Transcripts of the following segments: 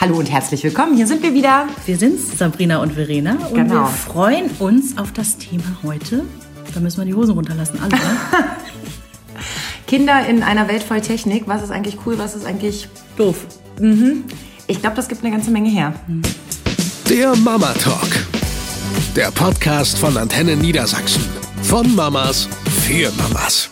Hallo und herzlich willkommen. Hier sind wir wieder. Wir sind's, Sabrina und Verena. Und Genau. wir freuen uns auf das Thema heute. Da müssen wir die Hosen runterlassen, alle. Ne? Kinder in einer Welt voll Technik. Was ist eigentlich cool? Was ist eigentlich. Doof. Ich glaube, das gibt eine ganze Menge her. Der Mama Talk. Der Podcast von Antenne Niedersachsen. Von Mamas für Mamas.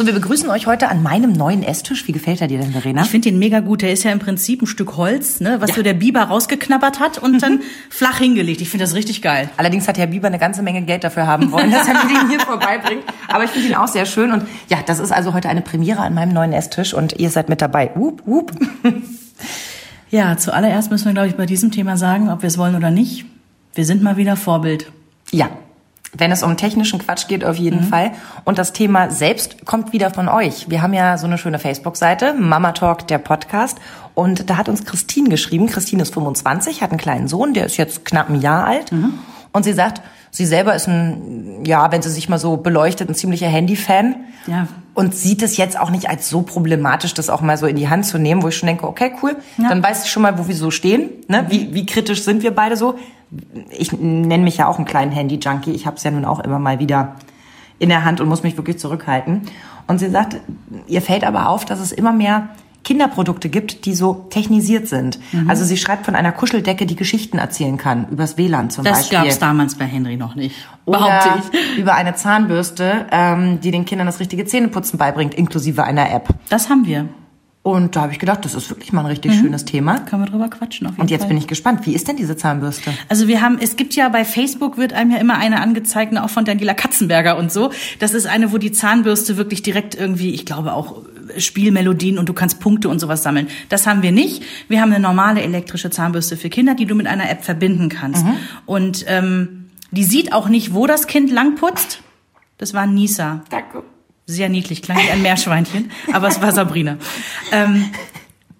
So, wir begrüßen euch heute an meinem neuen Esstisch. Wie gefällt er dir denn, Verena? Ich finde den mega gut. Der ist ja im Prinzip ein Stück Holz, ne, was Ja. so der Biber rausgeknabbert hat und dann flach hingelegt. Ich finde das richtig geil. Allerdings hat Herr Bieber eine ganze Menge Geld dafür haben wollen, dass er mir den hier vorbeibringt. Aber ich finde ihn auch sehr schön. Und ja, das ist also heute eine Premiere an meinem neuen Esstisch und ihr seid mit dabei. Wup, wup. Ja, zuallererst müssen wir, glaube ich, bei diesem Thema sagen, ob wir es wollen oder nicht. Wir sind mal wieder Vorbild. Ja. Wenn es um technischen Quatsch geht, auf jeden Fall. Und das Thema selbst kommt wieder von euch. Wir haben ja so eine schöne Facebook-Seite, Mama Talk, der Podcast. Und da hat uns Christine geschrieben. Christine ist 25, hat einen kleinen Sohn, der ist jetzt knapp ein Jahr alt. Und sie sagt, sie selber ist ein, ja, wenn sie sich mal so beleuchtet, ein ziemlicher Handy-Fan. Ja. Und sieht es jetzt auch nicht als so problematisch, das auch mal so in die Hand zu nehmen, wo ich schon denke, okay, cool, Ja. dann weiß ich schon mal, wo wir so stehen. Ne? Wie, wie kritisch sind wir beide so? Ich nenne mich ja auch einen kleinen Handy-Junkie. Ich habe es ja nun auch immer mal wieder in der Hand und muss mich wirklich zurückhalten. Und sie sagt, ihr fällt aber auf, dass es immer mehr Kinderprodukte gibt, die so technisiert sind. Mhm. Also sie schreibt von einer Kuscheldecke, die Geschichten erzählen kann, übers WLAN zum Das Beispiel. gab es damals bei Henry noch nicht. Oder Behaupte ich. über eine Zahnbürste, ähm, die den Kindern das richtige Zähneputzen beibringt, inklusive einer App. Das haben wir. Und da habe ich gedacht, das ist wirklich mal ein richtig schönes Thema. Können wir drüber quatschen auf jeden Und jetzt Fall. bin ich gespannt, wie ist denn diese Zahnbürste? Also wir haben, es gibt ja bei Facebook wird einem ja immer eine angezeigt, ne, auch von Daniela Katzenberger und so. Das ist eine, wo die Zahnbürste wirklich direkt irgendwie, ich glaube auch Spielmelodien und du kannst Punkte und sowas sammeln. Das haben wir nicht. Wir haben eine normale elektrische Zahnbürste für Kinder, die du mit einer App verbinden kannst. Und ähm, die sieht auch nicht, wo das Kind lang putzt. Das war Nisa. Danke. Sehr niedlich, klang wie ein Meerschweinchen, aber es war Sabrina. Ähm,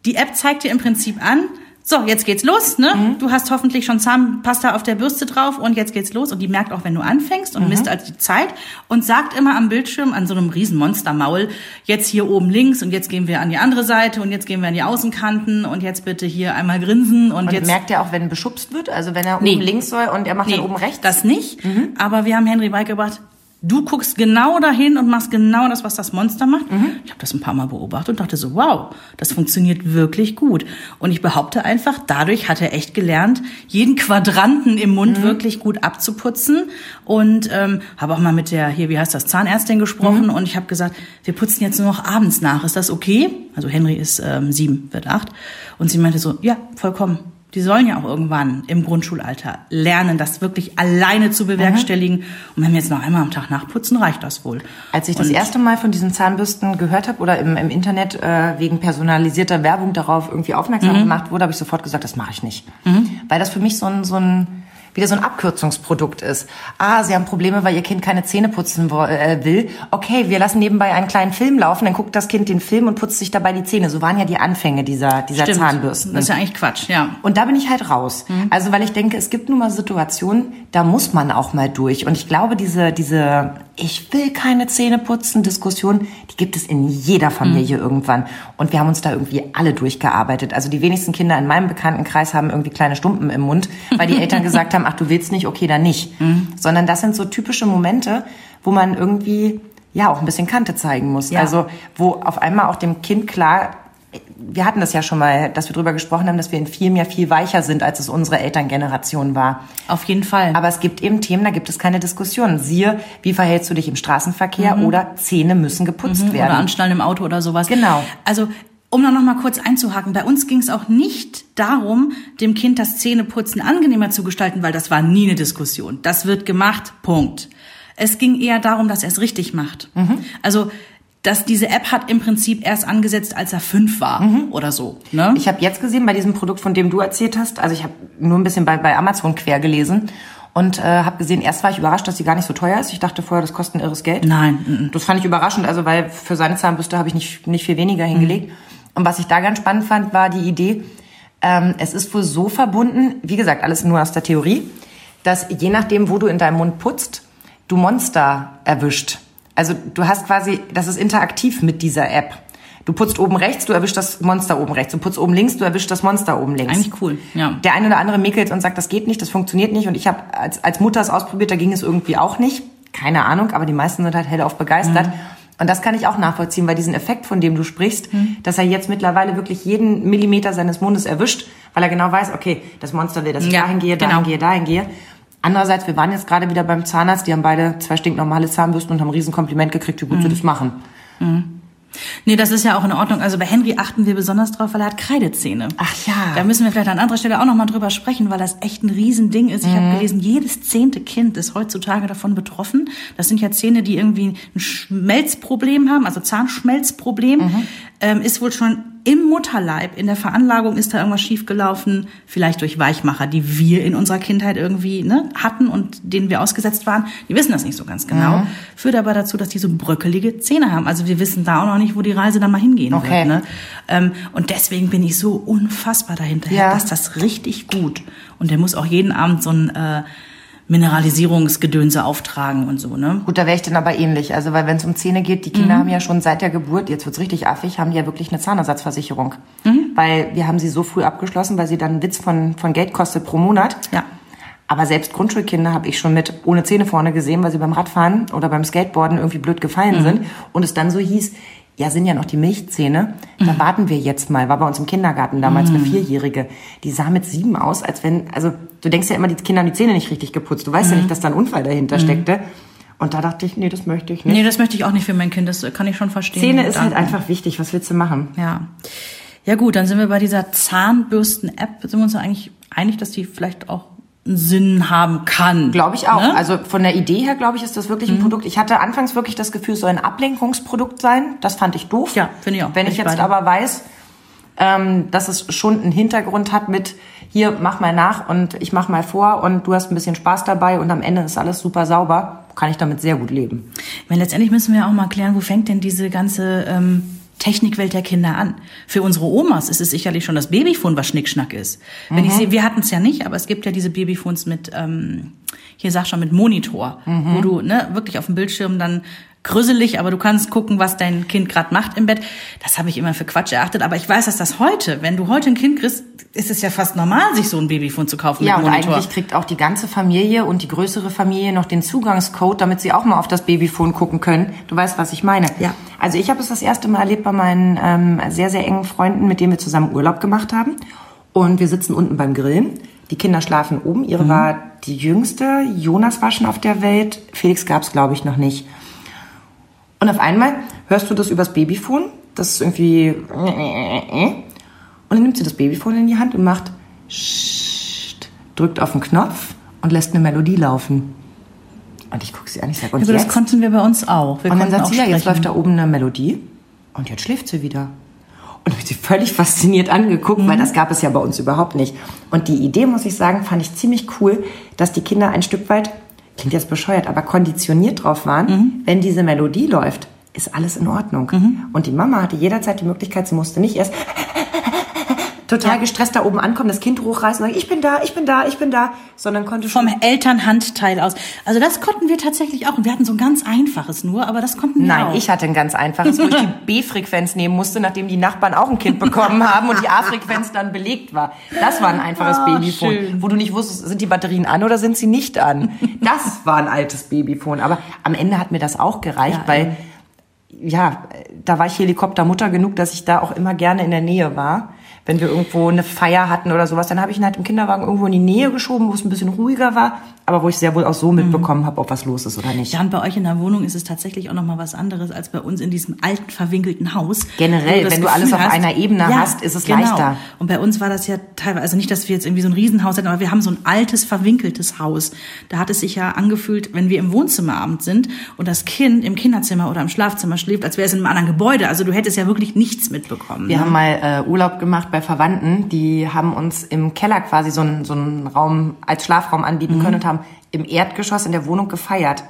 die App zeigt dir im Prinzip an, so, jetzt geht's los, ne? Du hast hoffentlich schon Zahnpasta auf der Bürste drauf und jetzt geht's los. Und die merkt auch, wenn du anfängst und misst also die Zeit und sagt immer am Bildschirm an so einem riesen Monstermaul, jetzt hier oben links und jetzt gehen wir an die andere Seite und jetzt gehen wir an die Außenkanten und jetzt bitte hier einmal grinsen und, Und jetzt merkt er auch, wenn beschubst wird? Also wenn er Nee. oben links soll und er macht Nee, dann oben rechts? Das nicht. Aber wir haben Henry beigebracht, du guckst genau dahin und machst genau das, was das Monster macht. Ich habe das ein paar Mal beobachtet und dachte so, wow, das funktioniert wirklich gut. Und ich behaupte einfach, dadurch hat er echt gelernt, jeden Quadranten im Mund wirklich gut abzuputzen. Und ähm, habe auch mal mit der, hier, wie heißt das, Zahnärztin gesprochen und ich habe gesagt, wir putzen jetzt nur noch abends nach. Ist das okay? Also Henry ist ähm, sieben, wird acht. Und sie meinte so, ja, vollkommen. Die sollen ja auch irgendwann im Grundschulalter lernen, das wirklich alleine zu bewerkstelligen. Und wenn wir jetzt noch einmal am Tag nachputzen, reicht das wohl. Als ich das Und- erste Mal von diesen Zahnbürsten gehört habe oder im, im Internet äh, wegen personalisierter Werbung darauf irgendwie aufmerksam Mhm. gemacht wurde, habe ich sofort gesagt, das mache ich nicht. Weil das für mich so ein, so ein wieder so ein Abkürzungsprodukt ist. Ah, Sie haben Probleme, weil Ihr Kind keine Zähne putzen äh, will. Okay, wir lassen nebenbei einen kleinen Film laufen, dann guckt das Kind den Film und putzt sich dabei die Zähne. So waren ja die Anfänge dieser, dieser Stimmt. Zahnbürsten. Das ist ja eigentlich Quatsch, ja. Und da bin ich halt raus. Also weil ich denke, es gibt nun mal Situationen, da muss man auch mal durch. Und ich glaube, diese, diese ich will keine Zähne putzen Diskussion, die gibt es in jeder Familie irgendwann. Und wir haben uns da irgendwie alle durchgearbeitet. Also die wenigsten Kinder in meinem Bekanntenkreis haben irgendwie kleine Stumpen im Mund, weil die Eltern gesagt haben, ach du willst nicht, okay, dann nicht. Sondern das sind so typische Momente, wo man irgendwie ja auch ein bisschen Kante zeigen muss. Ja. Also wo auf einmal auch dem Kind klar wir hatten das ja schon mal, dass wir drüber gesprochen haben, dass wir in vielem ja viel weicher sind, als es unsere Elterngeneration war. Auf jeden Fall. Aber es gibt eben Themen, da gibt es keine Diskussion. Siehe, wie verhältst du dich im Straßenverkehr oder Zähne müssen geputzt oder werden. anschnallen im Auto oder sowas. Genau. Also um noch mal kurz einzuhaken, bei uns ging es auch nicht darum, dem Kind das Zähneputzen angenehmer zu gestalten, weil das war nie eine Diskussion. Das wird gemacht, Punkt. Es ging eher darum, dass er es richtig macht. Also dass diese App hat im Prinzip erst angesetzt, als er fünf war oder so. Ne? Ich habe jetzt gesehen bei diesem Produkt, von dem du erzählt hast, also ich habe nur ein bisschen bei, bei Amazon quer gelesen und äh, habe gesehen, erst war ich überrascht, dass sie gar nicht so teuer ist. Ich dachte vorher, das kostet ein irres Geld. Nein, mm, Das fand ich überraschend, also weil für seine Zahnbürste habe ich nicht, nicht viel weniger hingelegt. Und was ich da ganz spannend fand, war die Idee, ähm, es ist wohl so verbunden, wie gesagt, alles nur aus der Theorie, dass je nachdem, wo du in deinem Mund putzt, du Monster erwischt. Also du hast quasi, das ist interaktiv mit dieser App. Du putzt oben rechts, du erwischst das Monster oben rechts. Du putzt oben links, du erwischst das Monster oben links. Eigentlich cool, ja. Der eine oder andere mäkelt und sagt, das geht nicht, das funktioniert nicht. Und ich habe als, als Mutter es ausprobiert, da ging es irgendwie auch nicht. Keine Ahnung, aber die meisten sind halt hellauf begeistert. Mhm. Und das kann ich auch nachvollziehen, weil diesen Effekt, von dem du sprichst, Mhm. dass er jetzt mittlerweile wirklich jeden Millimeter seines Mundes erwischt, weil er genau weiß, okay, das Monster will, dass ich Ja, dahin gehe, dahin genau. gehe, dahin gehe. Andererseits, wir waren jetzt gerade wieder beim Zahnarzt, die haben beide zwei stinknormale Zahnbürsten und haben ein Riesenkompliment gekriegt, wie gut sie Mhm. das machen. Nee, das ist ja auch in Ordnung. Also bei Henry achten wir besonders drauf, weil er hat Kreidezähne. Ach ja. Da müssen wir vielleicht an anderer Stelle auch nochmal drüber sprechen, weil das echt ein Riesending ist. Ich habe gelesen, jedes zehnte Kind ist heutzutage davon betroffen. Das sind ja Zähne, die irgendwie ein Schmelzproblem haben, also Zahnschmelzproblem. Ähm, ist wohl schon im Mutterleib, in der Veranlagung ist da irgendwas schiefgelaufen, vielleicht durch Weichmacher, die wir in unserer Kindheit irgendwie ne, hatten und denen wir ausgesetzt waren. Die wissen das nicht so ganz genau. Führt aber dazu, dass die so bröckelige Zähne haben. Also wir wissen da auch noch nicht, wo die Reise dann mal hingehen Okay. wird. Ne? Ähm, und deswegen bin ich so unfassbar dahinter. Ja. Das ist das richtig gut. Und der muss auch jeden Abend so ein äh, Mineralisierungsgedönse auftragen und so, ne? Gut, da wäre ich dann aber ähnlich. Also, weil wenn es um Zähne geht, die Mhm. Kinder haben ja schon seit der Geburt, jetzt wird's richtig affig, haben ja wirklich eine Zahnersatzversicherung. Mhm. Weil wir haben sie so früh abgeschlossen, weil sie dann einen Witz von, von Geld kostet pro Monat. Ja. Aber selbst Grundschulkinder habe ich schon mit ohne Zähne vorne gesehen, weil sie beim Radfahren oder beim Skateboarden irgendwie blöd gefallen Mhm. sind. Und es dann so hieß, ja, sind ja noch die Milchzähne. Da Mhm. warten wir jetzt mal. War bei uns im Kindergarten damals eine Vierjährige. Die sah mit sieben aus, als wenn, also du denkst ja immer, die Kinder haben die Zähne nicht richtig geputzt. Du Mhm. weißt ja nicht, dass da ein Unfall dahinter steckte. Und da dachte ich, nee, das möchte ich nicht. Nee, das möchte ich auch nicht für mein Kind, das kann ich schon verstehen. Zähne ist halt einfach wichtig. Was willst du machen? Ja. Ja gut, dann sind wir bei dieser Zahnbürsten-App. Sind wir uns eigentlich einig, dass die vielleicht auch Sinn haben kann? Glaube ich auch. Ne? Also von der Idee her, glaube ich, ist das wirklich ein Produkt. Ich hatte anfangs wirklich das Gefühl, es soll ein Ablenkungsprodukt sein. Das fand ich doof. Ja, finde ich auch. Wenn ich ich jetzt bei dir. aber weiß, ähm, dass es schon einen Hintergrund hat mit hier, mach mal nach und ich mach mal vor und du hast ein bisschen Spaß dabei und am Ende ist alles super sauber, kann ich damit sehr gut leben. Ich meine, letztendlich müssen wir auch mal klären, wo fängt denn diese ganze ähm, Technikwelt der Kinder an? Für unsere Omas ist es sicherlich schon das Babyphone, was Schnickschnack ist. Wenn ich sehe, wir hatten es ja nicht, aber es gibt ja diese Babyphones mit, ähm, hier sag schon, mit Monitor, wo du ne, wirklich auf dem Bildschirm dann grüsselig, aber du kannst gucken, was dein Kind gerade macht im Bett. Das habe ich immer für Quatsch erachtet, aber ich weiß, dass das heute, wenn du heute ein Kind kriegst, ist es ja fast normal, sich so ein Babyphone zu kaufen Ja, mit und Monitor. eigentlich kriegt auch die ganze Familie und die größere Familie noch den Zugangscode, damit sie auch mal auf das Babyphone gucken können. Du weißt, was ich meine. Ja. Also ich habe es das erste Mal erlebt bei meinen ähm, sehr, sehr engen Freunden, mit denen wir zusammen Urlaub gemacht haben. Und wir sitzen unten beim Grillen. Die Kinder schlafen oben. Ihre war die jüngste. Jonas war schon auf der Welt. Felix gab es, glaube ich, noch nicht. Und auf einmal hörst du das übers Babyphone. Das ist irgendwie... Und dann nimmt sie das Babyphone in die Hand und macht... Drückt auf den Knopf und lässt eine Melodie laufen. Und ich gucke sie an, ich sage, und aber das jetzt? konnten wir bei uns auch. Wir Und dann sagt sie, ja, jetzt läuft da oben eine Melodie und jetzt schläft sie wieder. Und habe ich sie völlig fasziniert angeguckt, Mhm. weil das gab es ja bei uns überhaupt nicht. Und die Idee, muss ich sagen, fand ich ziemlich cool, dass die Kinder ein Stück weit, klingt jetzt bescheuert, aber konditioniert drauf waren, Mhm. wenn diese Melodie läuft, ist alles in Ordnung. Und die Mama hatte jederzeit die Möglichkeit, sie musste nicht erst total gestresst da oben ankommen, das Kind hochreißen und sagen, ich bin da, ich bin da, ich bin da, sondern konnte schon vom Elternhandteil aus. Also das konnten wir tatsächlich auch. Und wir hatten so ein ganz einfaches nur, aber das konnten wir Nein, auch. ich hatte ein ganz einfaches, wo ich die B-Frequenz nehmen musste, nachdem die Nachbarn auch ein Kind bekommen haben und die A-Frequenz dann belegt war. Das war ein einfaches Ah, Babyphone, schön. wo du nicht wusstest, sind die Batterien an oder sind sie nicht an. Das war ein altes Babyphone. Aber am Ende hat mir das auch gereicht, Ja, weil, ja, da war ich Helikoptermutter genug, dass ich da auch immer gerne in der Nähe war. Wenn wir irgendwo eine Feier hatten oder sowas, dann habe ich ihn halt im Kinderwagen irgendwo in die Nähe geschoben, wo es ein bisschen ruhiger war, aber wo ich sehr wohl auch so mitbekommen habe, ob was los ist oder nicht. Ja, und bei euch in der Wohnung ist es tatsächlich auch noch mal was anderes als bei uns in diesem alten verwinkelten Haus. Generell, wenn du alles Gefühl auf einer Ebene ja, hast, ist es genau. leichter. Und bei uns war das ja teilweise, also nicht, dass wir jetzt irgendwie so ein Riesenhaus hatten, aber wir haben so ein altes verwinkeltes Haus. Da hat es sich ja angefühlt, wenn wir im Wohnzimmerabend sind und das Kind im Kinderzimmer oder im Schlafzimmer schläft, als wäre es in einem anderen Gebäude. Also du hättest ja wirklich nichts mitbekommen. Wir ne? haben mal äh, Urlaub gemacht bei Verwandten, die haben uns im Keller quasi so einen, so einen Raum als Schlafraum anbieten können und haben im Erdgeschoss in der Wohnung gefeiert.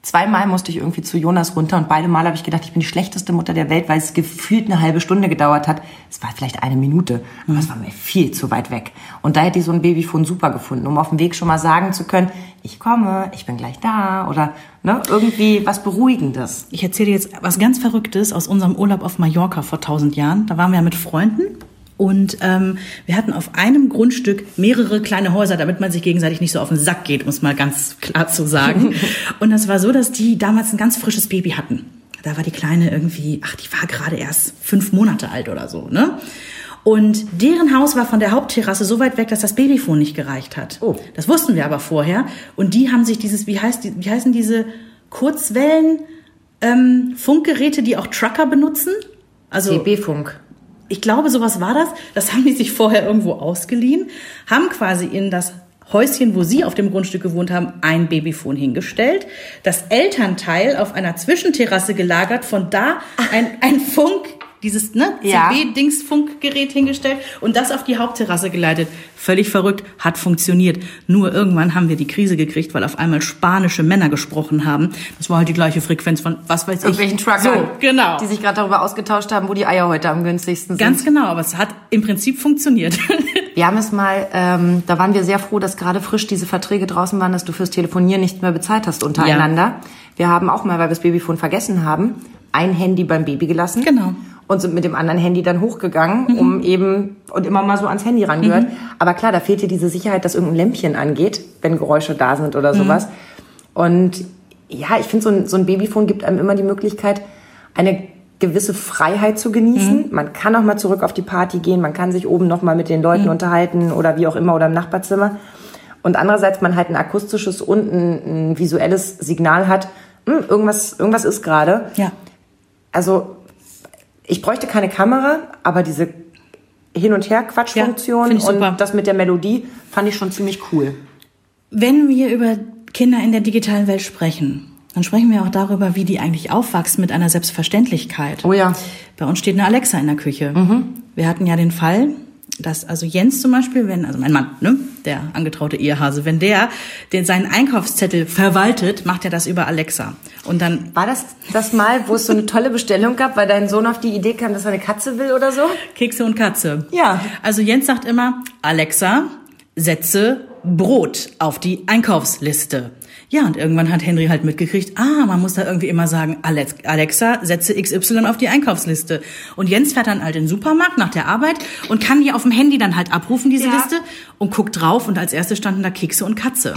Zweimal musste ich irgendwie zu Jonas runter und beide Mal habe ich gedacht, ich bin die schlechteste Mutter der Welt, weil es gefühlt eine halbe Stunde gedauert hat. Es war vielleicht eine Minute, aber es war mir viel zu weit weg. Und da hätte ich so ein Babyfon super gefunden, um auf dem Weg schon mal sagen zu können, ich komme, ich bin gleich da oder ne, irgendwie was Beruhigendes. Ich erzähle jetzt was ganz Verrücktes aus unserem Urlaub auf Mallorca vor tausend Jahren. Da waren wir ja mit Freunden und ähm, wir hatten auf einem Grundstück mehrere kleine Häuser, damit man sich gegenseitig nicht so auf den Sack geht, um es mal ganz klar zu sagen. Und das war so, dass die damals ein ganz frisches Baby hatten. Da war die Kleine irgendwie, ach, die war gerade erst fünf Monate alt oder so, ne? Und deren Haus war von der Hauptterrasse so weit weg, dass das Babyfon nicht gereicht hat. Oh. Das wussten wir aber vorher. Und die haben sich dieses, wie heißt die, wie heißen diese Kurzwellen ähm, Funkgeräte, die auch Trucker benutzen? Also CB-Funk. Ich glaube, sowas war das. Das haben die sich vorher irgendwo ausgeliehen, haben quasi in das Häuschen, wo sie auf dem Grundstück gewohnt haben, ein Babyfon hingestellt, das Elternteil auf einer Zwischenterrasse gelagert, von da ein, ein Funk, dieses ne, Ja. CB-Dings-Funkgerät hingestellt und das auf die Hauptterrasse geleitet. Völlig verrückt, hat funktioniert. Nur irgendwann haben wir die Krise gekriegt, weil auf einmal spanische Männer gesprochen haben. Das war halt die gleiche Frequenz von, was weiß ich. Irgendwelchen Truckern, So, genau. die sich gerade darüber ausgetauscht haben, wo die Eier heute am günstigsten sind. Ganz genau, aber es hat im Prinzip funktioniert. Wir haben es mal, ähm, da waren wir sehr froh, dass gerade frisch diese Verträge draußen waren, dass du fürs Telefonieren nicht mehr bezahlt hast untereinander. Wir haben auch mal, weil wir das Babyfon vergessen haben, ein Handy beim Baby gelassen. Genau. Und sind mit dem anderen Handy dann hochgegangen, um eben, und immer mal so ans Handy rangehört. Aber klar, da fehlt dir diese Sicherheit, dass irgendein Lämpchen angeht, wenn Geräusche da sind oder sowas. Und ja, ich finde, so ein, so ein Babyfon gibt einem immer die Möglichkeit, eine gewisse Freiheit zu genießen. Man kann auch mal zurück auf die Party gehen, man kann sich oben noch mal mit den Leuten unterhalten oder wie auch immer oder im Nachbarzimmer. Und andererseits man halt ein akustisches und ein, ein visuelles Signal hat, hm, irgendwas, irgendwas ist gerade. ja. Also ich bräuchte keine Kamera, aber diese Hin- und Her-Quatschfunktion Ja, und das mit der Melodie fand ich schon ziemlich cool. Wenn wir über Kinder in der digitalen Welt sprechen, dann sprechen wir auch darüber, wie die eigentlich aufwachsen mit einer Selbstverständlichkeit. Oh ja. Bei uns steht eine Alexa in der Küche. Wir hatten ja den Fall, dass also Jens zum Beispiel, wenn, also mein Mann, ne, der angetraute Ehehase, wenn der den seinen Einkaufszettel verwaltet, macht er das über Alexa. Und dann War das das Mal, wo es so eine tolle Bestellung gab, weil dein Sohn auf die Idee kam, dass er eine Katze will oder so? Kekse und Katze. Ja. Also Jens sagt immer, Alexa, setze Brot auf die Einkaufsliste. Ja, und irgendwann hat Henry halt mitgekriegt, ah, man muss da irgendwie immer sagen, Alex- Alexa, setze XY auf die Einkaufsliste. Und Jens fährt dann halt in den Supermarkt nach der Arbeit und kann die auf dem Handy dann halt abrufen, diese Ja. Liste, und guckt drauf und als erstes standen da Kekse und Katze.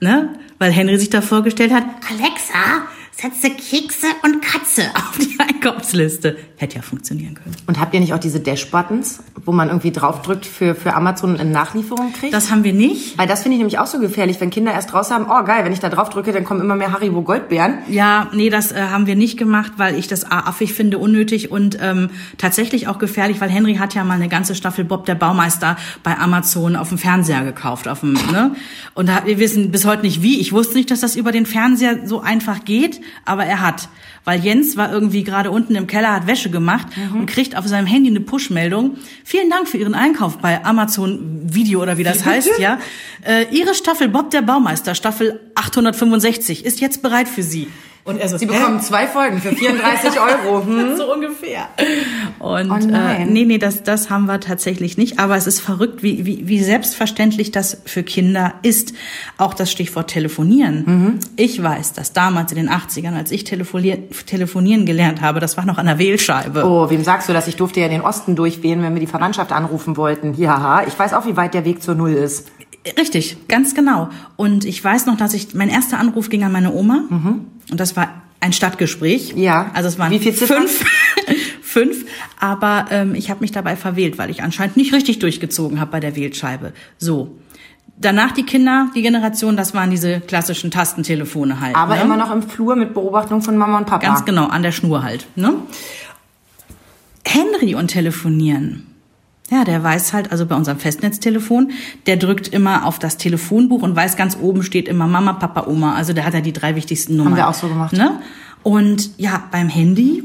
Ne? Weil Henry sich da vorgestellt hat, Alexa, setze Kekse und Katze auf die Einkaufsliste. Hätte ja funktionieren können. Und habt ihr nicht auch diese Dash-Buttons, wo man irgendwie draufdrückt für, für Amazon eine Nachlieferung kriegt? Das haben wir nicht. weil das finde ich nämlich auch so gefährlich, wenn Kinder erst raus haben, oh geil, wenn ich da drauf drücke, dann kommen immer mehr Haribo Goldbeeren. Ja, nee, das äh, haben wir nicht gemacht, weil ich das A, affig finde, unnötig und ähm, tatsächlich auch gefährlich, weil Henry hat ja mal eine ganze Staffel Bob der Baumeister bei Amazon auf dem Fernseher gekauft, auf dem, ne? Und da, wir wissen bis heute nicht wie. Ich wusste nicht, dass das über den Fernseher so einfach geht, aber er hat. Weil Jens war irgendwie gerade unten im Keller, hat Wäsche gemacht und kriegt auf seinem Handy eine Push-Meldung. Vielen Dank für Ihren Einkauf bei Amazon Video oder wie das heißt, ja. Äh, Ihre Staffel Bob der Baumeister, Staffel 865, ist jetzt bereit für Sie. Und er so, Sie bekommen zwei Folgen für 34 Euro. Hm? so ungefähr. Und Oh äh, nee, nee, das, das haben wir tatsächlich nicht. Aber es ist verrückt, wie, wie, wie selbstverständlich das für Kinder ist. Auch das Stichwort Telefonieren. Mhm. Ich weiß, dass damals in den 80ern, als ich telefonier, telefonieren gelernt habe, das war noch an der Wählscheibe. Oh, wem sagst du das? Ich durfte ja in den Osten durchwählen, wenn wir die Verwandtschaft anrufen wollten. Ja, ich weiß auch, wie weit der Weg zur Null ist. Richtig, ganz genau. Und ich weiß noch, dass ich, mein erster Anruf ging an meine Oma. Und das war ein Stadtgespräch. Mhm. Ja. Also es waren Wie viel fünf. fünf. Aber ähm, ich habe mich dabei verwählt, weil ich anscheinend nicht richtig durchgezogen habe bei der Wählscheibe. So. Danach die Kinder, die Generation, das waren diese klassischen Tastentelefone halt. Aber ne? immer noch im Flur mit Beobachtung von Mama und Papa. Ganz genau, an der Schnur halt. Ne? Henry und Telefonieren. Ja, der weiß halt, also bei unserem Festnetztelefon, der drückt immer auf das Telefonbuch und weiß, ganz oben steht immer Mama, Papa, Oma. Also der hat ja die drei wichtigsten Nummern. wir auch so gemacht. Ne? Und ja, beim Handy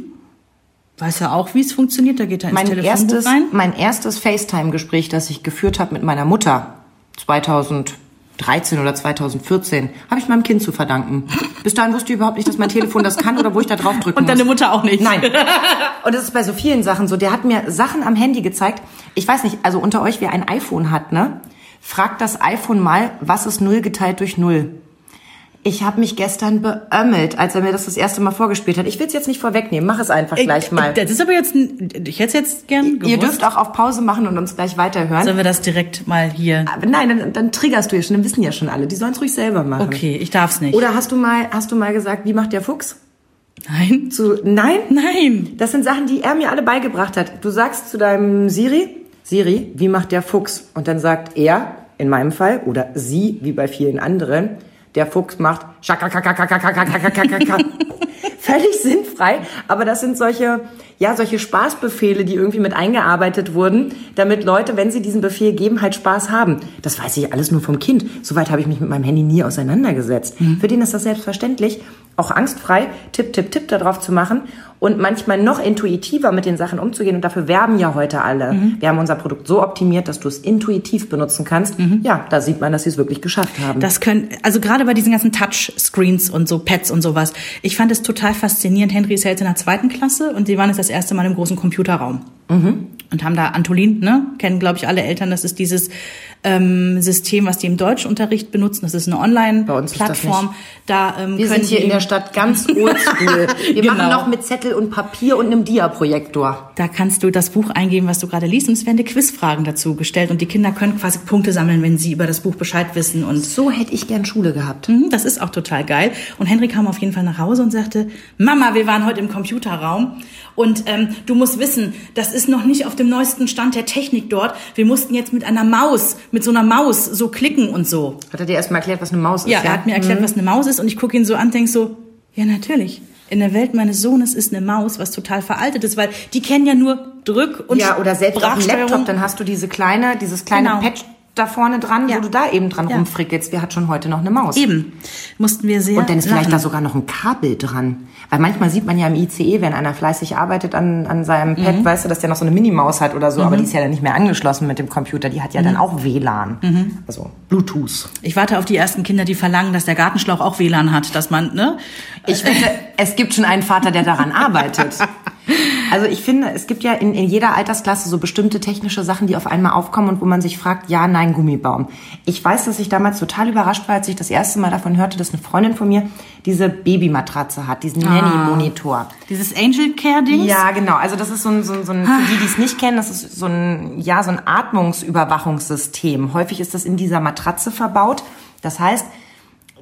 weiß er auch, wie es funktioniert. Da geht er ins mein Telefonbuch erstes, rein. mein erstes FaceTime-Gespräch, das ich geführt habe mit meiner Mutter, 2005 2013 oder 2014 habe ich meinem Kind zu verdanken. Bis dahin wusste ich überhaupt nicht, dass mein Telefon das kann oder wo ich da drauf drücken Und deine muss. Mutter auch nicht. Nein. Und das ist bei so vielen Sachen so. Der hat mir Sachen am Handy gezeigt. Ich weiß nicht, also unter euch, wer ein iPhone hat, ne? Fragt das iPhone mal, was ist null geteilt durch null? Ich habe mich gestern beömmelt, als er mir das das erste Mal vorgespielt hat. Ich will es jetzt nicht vorwegnehmen, mach es einfach gleich mal. Das ist aber jetzt, ein- ich hätte es jetzt gern gewusst. Ihr dürft auch auf Pause machen und uns gleich weiterhören. Sollen wir das direkt mal hier? Aber nein, dann, dann triggerst du ja schon, dann wissen ja schon alle. Die sollen es ruhig selber machen. Okay, ich darf's nicht. Oder hast du mal, hast du mal gesagt, wie macht der Fuchs? Nein. Zu, nein? Nein. Das sind Sachen, die er mir alle beigebracht hat. Du sagst zu deinem Siri, Siri, wie macht der Fuchs? Und dann sagt er, in meinem Fall, oder sie, wie bei vielen anderen, der Fuchs macht Völlig sinnfrei, aber das sind solche ja, solche Spaßbefehle, die irgendwie mit eingearbeitet wurden, damit Leute, wenn sie diesen Befehl geben, halt Spaß haben. Das weiß ich alles nur vom Kind. Soweit habe ich mich mit meinem Handy nie auseinandergesetzt. Für den ist das selbstverständlich, auch angstfrei Tipp, Tipp, Tipp darauf zu machen und manchmal noch intuitiver mit den Sachen umzugehen. Und dafür werben ja heute alle. Wir haben unser Produkt so optimiert, dass du es intuitiv benutzen kannst. Ja, da sieht man, dass sie es wirklich geschafft haben. Das können, also gerade bei diesen ganzen Touchscreens und so Pads und sowas. Ich fand es total faszinierend. Henry ist ja jetzt in der zweiten Klasse und die waren jetzt das erste Mal im großen Computerraum. Und haben da Antolin, ne? Kennen, glaube ich, alle Eltern. Das ist dieses ähm, System, was die im Deutschunterricht benutzen. Das ist eine Online-Plattform. Da ähm, Wir sind hier in der Stadt ganz oldschool. Wir Genau. machen noch mit Zettel und Papier und einem Diaprojektor. Da kannst du das Buch eingeben, was du gerade liest, und es werden dir Quizfragen dazu gestellt. Und die Kinder können quasi Punkte sammeln, wenn sie über das Buch Bescheid wissen. Und So hätte ich gern Schule gehabt. Mhm, Das ist auch total geil. Und Henry kam auf jeden Fall nach Hause und sagte, Mama, wir waren heute im Computerraum und ähm, du musst wissen, das ist noch nicht auf dem neuesten Stand der Technik dort. Wir mussten jetzt mit einer Maus, mit so einer Maus so klicken und so. Hat er dir erstmal erklärt, was eine Maus Ja, ist? er hat mir erklärt, was eine Maus ist und ich gucke ihn so an und denk so, ja natürlich. In der Welt meines Sohnes ist eine Maus, was total veraltet ist, weil die kennen ja nur Drück und ja, oder selbst auf dem. Laptop, dann hast du diese kleine, dieses kleine Genau. Patch da vorne dran, Ja. wo du da eben dran Ja. rumfrickelst. Wer hat schon heute noch eine Maus? Eben, mussten wir sehr Und dann ist vielleicht lachen. da sogar noch ein Kabel dran. Weil manchmal sieht man ja im ICE, wenn einer fleißig arbeitet an, an seinem Pad, Mhm. weißt du, dass der noch so eine Minimaus hat oder so, aber die ist ja dann nicht mehr angeschlossen mit dem Computer. Die hat ja Mhm. dann auch WLAN. Also Bluetooth. Ich warte auf die ersten Kinder, die verlangen, dass der Gartenschlauch auch WLAN hat, dass man, ne? Ich finde, es gibt schon einen Vater, der daran arbeitet. Also ich finde, es gibt ja in, in jeder Altersklasse so bestimmte technische Sachen, die auf einmal aufkommen und wo man sich fragt, ja, nein, Gummibaum. Ich weiß, dass ich damals total überrascht war, als ich das erste Mal davon hörte, dass eine Freundin von mir diese Babymatratze hat, diesen Nanny-Monitor. Dieses Angel Care Ding. Ja, genau. Also das ist so ein, so ein, so ein für die, die es nicht kennen, das ist so ein, ja, so ein Atmungsüberwachungssystem. Häufig ist das in dieser Matratze verbaut. Das heißt,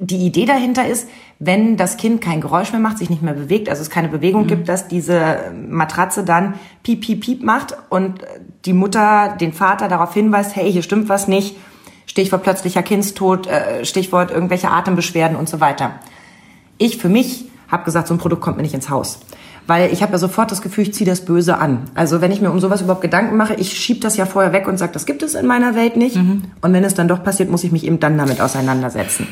die Idee dahinter ist, wenn das Kind kein Geräusch mehr macht, sich nicht mehr bewegt, also es keine Bewegung gibt, dass diese Matratze dann piep, piep, piep macht und die Mutter den Vater darauf hinweist, hey, hier stimmt was nicht, Stichwort plötzlicher Kindstod, äh, Stichwort irgendwelche Atembeschwerden und so weiter. Ich für mich habe gesagt, so ein Produkt kommt mir nicht ins Haus. Weil ich habe ja sofort das Gefühl, ich ziehe das Böse an. Also wenn ich mir um sowas überhaupt Gedanken mache, ich schieb das ja vorher weg und sage, das gibt es in meiner Welt nicht. Und wenn es dann doch passiert, muss ich mich eben dann damit auseinandersetzen.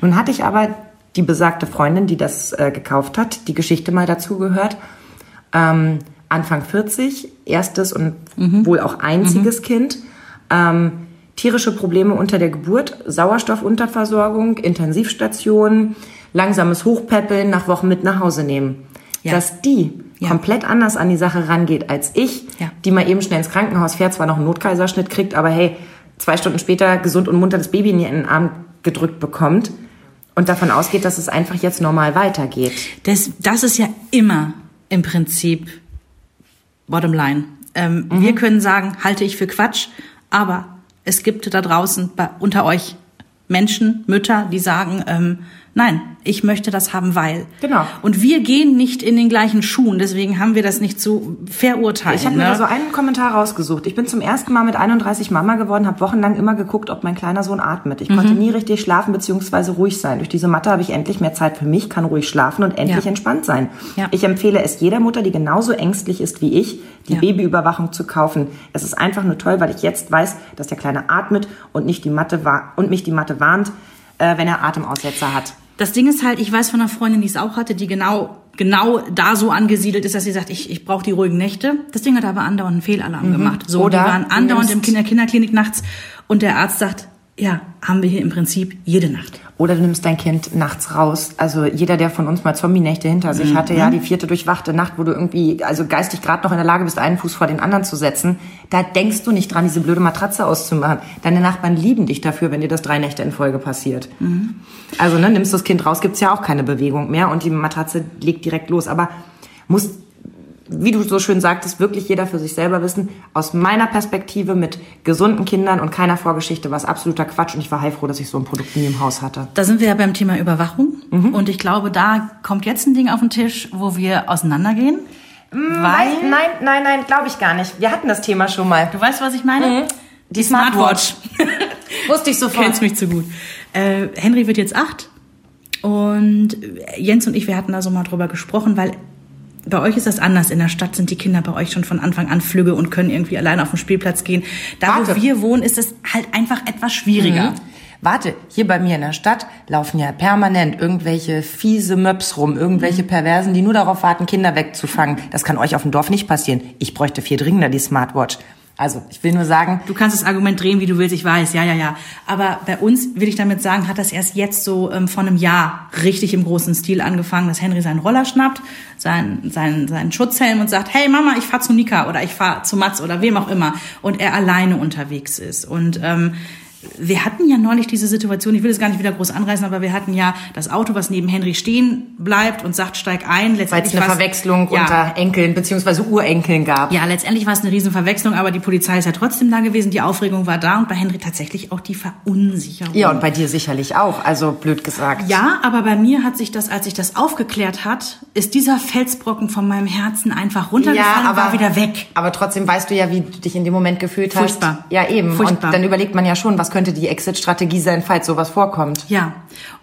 Nun hatte ich aber die besagte Freundin, die das äh, gekauft hat, die Geschichte mal dazu gehört. Ähm, Anfang 40, erstes und wohl auch einziges Kind. Ähm, tierische Probleme unter der Geburt, Sauerstoffunterversorgung, Intensivstation, langsames Hochpäppeln, nach Wochen mit nach Hause nehmen. Ja. Dass die Ja. komplett anders an die Sache rangeht als ich, Ja. die mal eben schnell ins Krankenhaus fährt, zwar noch einen Notkaiserschnitt kriegt, aber hey, zwei Stunden später gesund und munter das Baby in den Arm gedrückt bekommt und davon ausgeht, dass es einfach jetzt normal weitergeht. Das, das ist ja immer im Prinzip bottom line. Ähm, Mhm. Wir können sagen, halte ich für Quatsch, aber es gibt da draußen bei, unter euch Menschen, Mütter, die sagen, ähm, nein, ich möchte das haben, weil. Genau. Und wir gehen nicht in den gleichen Schuhen, deswegen haben wir das nicht zu verurteilen. Ich habe ne? mir da so einen Kommentar rausgesucht. Ich bin zum ersten Mal mit 31 Mama geworden, habe wochenlang immer geguckt, ob mein kleiner Sohn atmet. Ich konnte nie richtig schlafen bzw. ruhig sein. Durch diese Mathe habe ich endlich mehr Zeit für mich, kann ruhig schlafen und endlich Ja. entspannt sein. Ja. Ich empfehle es jeder Mutter, die genauso ängstlich ist wie ich, die Ja. Babyüberwachung zu kaufen. Es ist einfach nur toll, weil ich jetzt weiß, dass der Kleine atmet und nicht die Mathe wa und mich die Mathe warnt, äh, wenn er Atemaussetzer hat. Das Ding ist halt, ich weiß von einer Freundin, die es auch hatte, die genau genau da so angesiedelt ist, dass sie sagt, ich, ich brauche die ruhigen Nächte. Das Ding hat aber andauernd einen Fehlalarm gemacht. So, Mhm. Oder die waren andauernd im Kinder Kinderklinik nachts und der Arzt sagt, ja, haben wir hier im Prinzip jede Nacht. Oder du nimmst dein Kind nachts raus. Also jeder, der von uns mal Zombie-Nächte hinter sich hatte, ja, die vierte durchwachte Nacht, wo du irgendwie, also geistig gerade noch in der Lage bist, einen Fuß vor den anderen zu setzen, da denkst du nicht dran, diese blöde Matratze auszumachen. Deine Nachbarn lieben dich dafür, wenn dir das drei Nächte in Folge passiert. Also ne, nimmst du das Kind raus, gibt's ja auch keine Bewegung mehr und die Matratze legt direkt los. Aber muss wie du so schön sagtest, wirklich jeder für sich selber wissen. Aus meiner Perspektive mit gesunden Kindern und keiner Vorgeschichte war es absoluter Quatsch und ich war heilfroh, dass ich so ein Produkt nie im Haus hatte. Da sind wir ja beim Thema Überwachung. Und ich glaube, da kommt jetzt ein Ding auf den Tisch, wo wir auseinandergehen. Weil, nein, nein, nein, glaube ich gar nicht. Wir hatten das Thema schon mal. Du weißt, was ich meine? Die Smartwatch. Wusste ich sofort. Kennst mich zu gut. Äh, Henry wird jetzt acht. Und Jens und ich, wir hatten da so mal drüber gesprochen, weil bei euch ist das anders. In der Stadt sind die Kinder bei euch schon von Anfang an flügge und können irgendwie allein auf den Spielplatz gehen. Da, Warte. wo wir wohnen, ist es halt einfach etwas schwieriger. Mhm. Warte, hier bei mir in der Stadt laufen ja permanent irgendwelche fiese Möps rum, irgendwelche Perversen, die nur darauf warten, Kinder wegzufangen. Das kann euch auf dem Dorf nicht passieren. Ich bräuchte viel dringender die Smartwatch. Also, ich will nur sagen, Du kannst das Argument drehen, wie du willst, ich weiß, ja, ja, ja. Aber bei uns, will ich damit sagen, hat das erst jetzt so ähm, vor einem Jahr richtig im großen Stil angefangen, dass Henry seinen Roller schnappt, seinen, seinen, seinen Schutzhelm und sagt, hey Mama, ich fahr zu Nika oder ich fahr zu Mats oder wem auch immer. Und er alleine unterwegs ist. Und ähm, wir hatten ja neulich diese Situation, ich will es gar nicht wieder groß anreißen, aber wir hatten ja das Auto, was neben Henry stehen bleibt und sagt, steig ein. weil es eine Verwechslung ja, unter Enkeln beziehungsweise Urenkeln gab. ja, letztendlich war es eine Riesenverwechslung, aber die Polizei ist ja trotzdem da gewesen, die Aufregung war da und bei Henry tatsächlich auch die Verunsicherung. Ja, und bei dir sicherlich auch, also blöd gesagt. Ja, aber bei mir hat sich das, als sich das aufgeklärt hat, ist dieser Felsbrocken von meinem Herzen einfach runtergefallen und war wieder weg. Aber trotzdem weißt du ja, wie du dich in dem Moment gefühlt hast. Furchtbar. Ja, eben. Furchtbar. Und dann überlegt man ja schon, was könnte die Exit-Strategie sein, falls sowas vorkommt. Ja,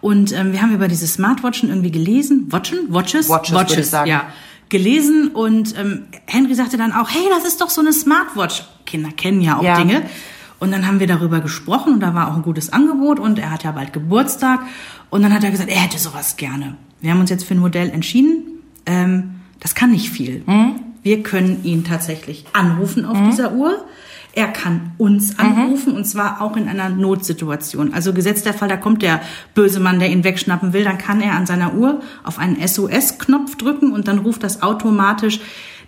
und ähm, wir haben über diese Smartwatchen irgendwie gelesen. Watchen? Watches? Watches, würde ich sagen. Ja, gelesen und ähm, Henry sagte dann auch, hey, das ist doch so eine Smartwatch. Kinder kennen ja auch Ja. Dinge. Und dann haben wir darüber gesprochen und da war auch ein gutes Angebot und er hat ja bald Geburtstag und dann hat er gesagt, er hätte sowas gerne. Wir haben uns jetzt für ein Modell entschieden. Ähm, das kann nicht viel. Mhm. Wir können ihn tatsächlich anrufen auf dieser Uhr. Er kann uns Mhm. anrufen und zwar auch in einer Notsituation. Also gesetzt der Fall, da kommt der böse Mann, der ihn wegschnappen will, dann kann er an seiner Uhr auf einen SOS-Knopf drücken und dann ruft das automatisch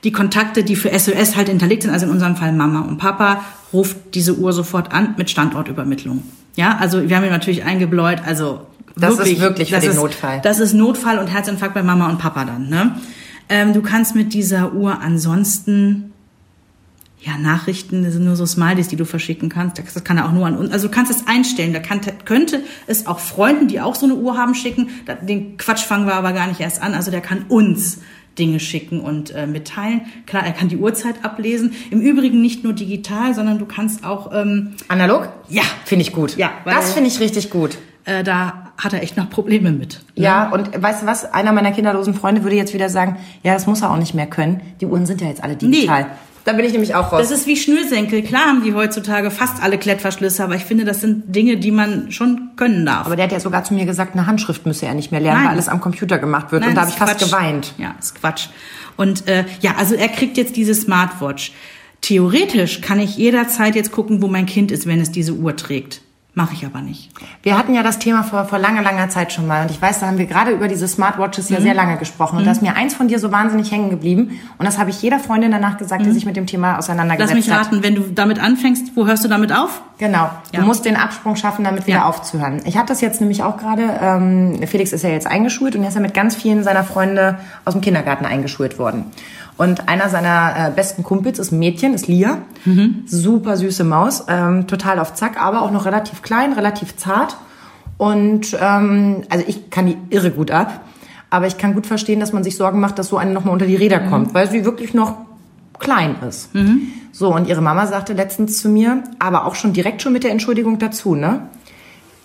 die Kontakte, die für SOS halt hinterlegt sind, also in unserem Fall Mama und Papa, ruft diese Uhr sofort an mit Standortübermittlung. Ja, also wir haben ihn natürlich eingebläut, also Das ist wirklich für das den ist, Notfall. Das ist Notfall und Herzinfarkt bei Mama und Papa dann. Ne? Ähm, du kannst mit dieser Uhr ansonsten ja, Nachrichten sind nur so Smileys, die du verschicken kannst. Das kann er auch nur an uns. Also du kannst es einstellen. Da kann, könnte es auch Freunden, die auch so eine Uhr haben, schicken. Den Quatsch fangen wir aber gar nicht erst an. Also der kann uns Dinge schicken und äh, mitteilen. Klar, er kann die Uhrzeit ablesen. Im Übrigen nicht nur digital, sondern du kannst auch, ähm, Analog? Ja. Finde ich gut. Ja, das finde ich richtig gut. äh, da hat er echt noch Probleme mit. Ja, und weißt du was? Einer meiner kinderlosen Freunde würde jetzt wieder sagen, ja, das muss er auch nicht mehr können. Die Uhren sind ja jetzt alle digital. Nee. Da bin ich nämlich auch raus. Das ist wie Schnürsenkel. Klar haben die heutzutage fast alle Klettverschlüsse, aber ich finde, das sind Dinge, die man schon können darf. aber der hat ja sogar zu mir gesagt, eine Handschrift müsse er nicht mehr lernen, Nein. weil alles am Computer gemacht wird. Nein, und da habe ich fast Quatsch. geweint. Ja, ist Quatsch. Und äh, ja, also er kriegt jetzt diese Smartwatch. Theoretisch kann ich jederzeit jetzt gucken, wo mein Kind ist, wenn es diese Uhr trägt. Mache ich aber nicht. Wir hatten ja das Thema vor, vor langer, langer Zeit schon mal. Und ich weiß, da haben wir gerade über diese Smartwatches Mhm. ja sehr lange gesprochen. Und da ist mir eins von dir so wahnsinnig hängen geblieben. Und das habe ich jeder Freundin danach gesagt, die sich mit dem Thema Mhm. Lass auseinandergesetzt mich hat. raten, wenn du damit anfängst, wo hörst du damit auf? Genau. Du Ja. musst den Absprung schaffen, damit wieder Ja. aufzuhören. Ich hatte das jetzt nämlich auch gerade. Ähm, Felix ist ja jetzt eingeschult und er ist ja mit ganz vielen seiner Freunde aus dem Kindergarten eingeschult worden. Und einer seiner äh, besten Kumpels ist ein Mädchen, ist Lia. Super süße Maus, ähm, total auf Zack, aber auch noch relativ klein, relativ zart. Und ähm, also ich kann die irre gut ab. Aber ich kann gut verstehen, dass man sich Sorgen macht, dass so eine nochmal unter die Räder kommt, weil sie wirklich noch klein ist. So, und ihre Mama sagte letztens zu mir, aber auch schon direkt schon mit der Entschuldigung dazu, ne?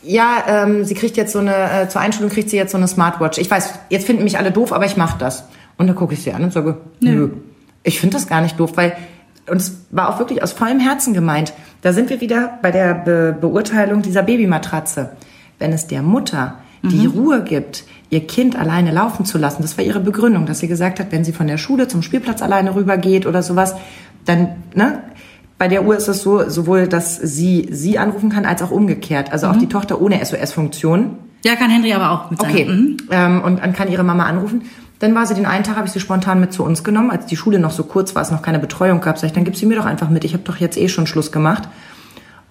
Ja, ähm, sie kriegt jetzt so eine, äh, zur Einschulung kriegt sie jetzt so eine Smartwatch. Ich weiß, jetzt finden mich alle doof, aber ich mache das. Und dann gucke ich sie an und sage, nö. Ich finde das gar nicht doof, weil, und es war auch wirklich aus vollem Herzen gemeint. Da sind wir wieder bei der Be Beurteilung dieser Babymatratze. Wenn es der Mutter die Ruhe gibt, ihr Kind alleine laufen zu lassen, das war ihre Begründung, dass sie gesagt hat, wenn sie von der Schule zum Spielplatz alleine rübergeht oder sowas, dann, ne, bei der Uhr ist es so, sowohl, dass sie sie anrufen kann, als auch umgekehrt. Also auch die Tochter ohne SOS-Funktion. Ja, kann Henry aber auch mit seiner- Okay. Mhm. Ähm, und dann kann ihre Mama anrufen. Dann war sie den einen Tag, habe ich sie spontan mit zu uns genommen, als die Schule noch so kurz war, es noch keine Betreuung gab. Sag ich, dann gib sie mir doch einfach mit. Ich habe doch jetzt eh schon Schluss gemacht.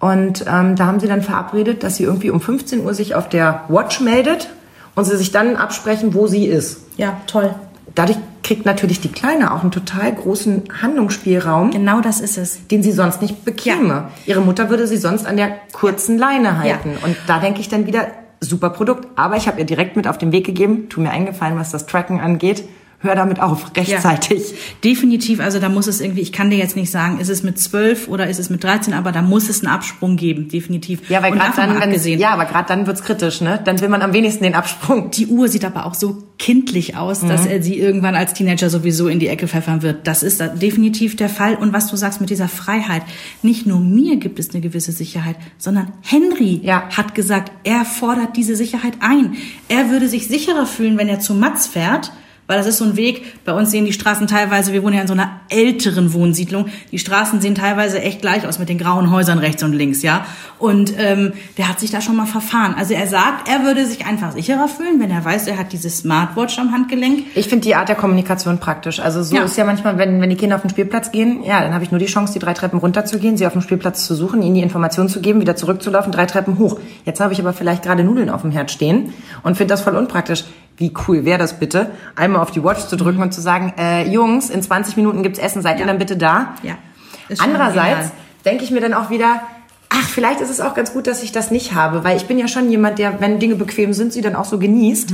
Und ähm, da haben sie dann verabredet, dass sie irgendwie um 15 Uhr sich auf der Watch meldet und sie sich dann absprechen, wo sie ist. Ja, toll. Dadurch kriegt natürlich die Kleine auch einen total großen Handlungsspielraum, Genau das ist es. den sie sonst nicht bekäme. Ihre Mutter würde sie sonst an der kurzen Leine halten. Und da denke ich dann wieder, super Produkt. Aber ich habe ihr direkt mit auf den Weg gegeben, tu mir eingefallen, was das Tracken angeht. Hör damit auf, rechtzeitig. Definitiv, also da muss es irgendwie, ich kann dir jetzt nicht sagen, ist es mit 12 oder ist es mit 13, aber da muss es einen Absprung geben, definitiv. Ja, weil gerade dann, abgesehen. ja, aber gerade dann wird's kritisch, ne? Dann will man am wenigsten den Absprung. Die Uhr sieht aber auch so kindlich aus, dass er sie irgendwann als Teenager sowieso in die Ecke pfeffern wird. Das ist definitiv der Fall. Und was du sagst mit dieser Freiheit, nicht nur mir gibt es eine gewisse Sicherheit, sondern Henry Ja. hat gesagt, er fordert diese Sicherheit ein. Er würde sich sicherer fühlen, wenn er zu Matz fährt, weil das ist so ein Weg, bei uns sehen die Straßen teilweise, wir wohnen ja in so einer älteren Wohnsiedlung, die Straßen sehen teilweise echt gleich aus mit den grauen Häusern rechts und links, ja. Und ähm, der hat sich da schon mal verfahren. Also er sagt, er würde sich einfach sicherer fühlen, wenn er weiß, er hat diese Smartwatch am Handgelenk. Ich finde die Art der Kommunikation praktisch. Also so Ja. ist ja manchmal, wenn, wenn die Kinder auf den Spielplatz gehen, ja, dann habe ich nur die Chance, die drei Treppen runterzugehen, sie auf dem Spielplatz zu suchen, ihnen die Information zu geben, wieder zurückzulaufen, drei Treppen hoch. Jetzt habe ich aber vielleicht gerade Nudeln auf dem Herd stehen und finde das voll unpraktisch. Wie cool wäre das bitte, einmal auf die Watch zu drücken und zu sagen, äh, Jungs, in 20 Minuten gibt's Essen, seid ihr dann bitte da? Ja. Andererseits denke ich mir dann auch wieder, ach, vielleicht ist es auch ganz gut, dass ich das nicht habe, weil ich bin ja schon jemand, der, wenn Dinge bequem sind, sie dann auch so genießt.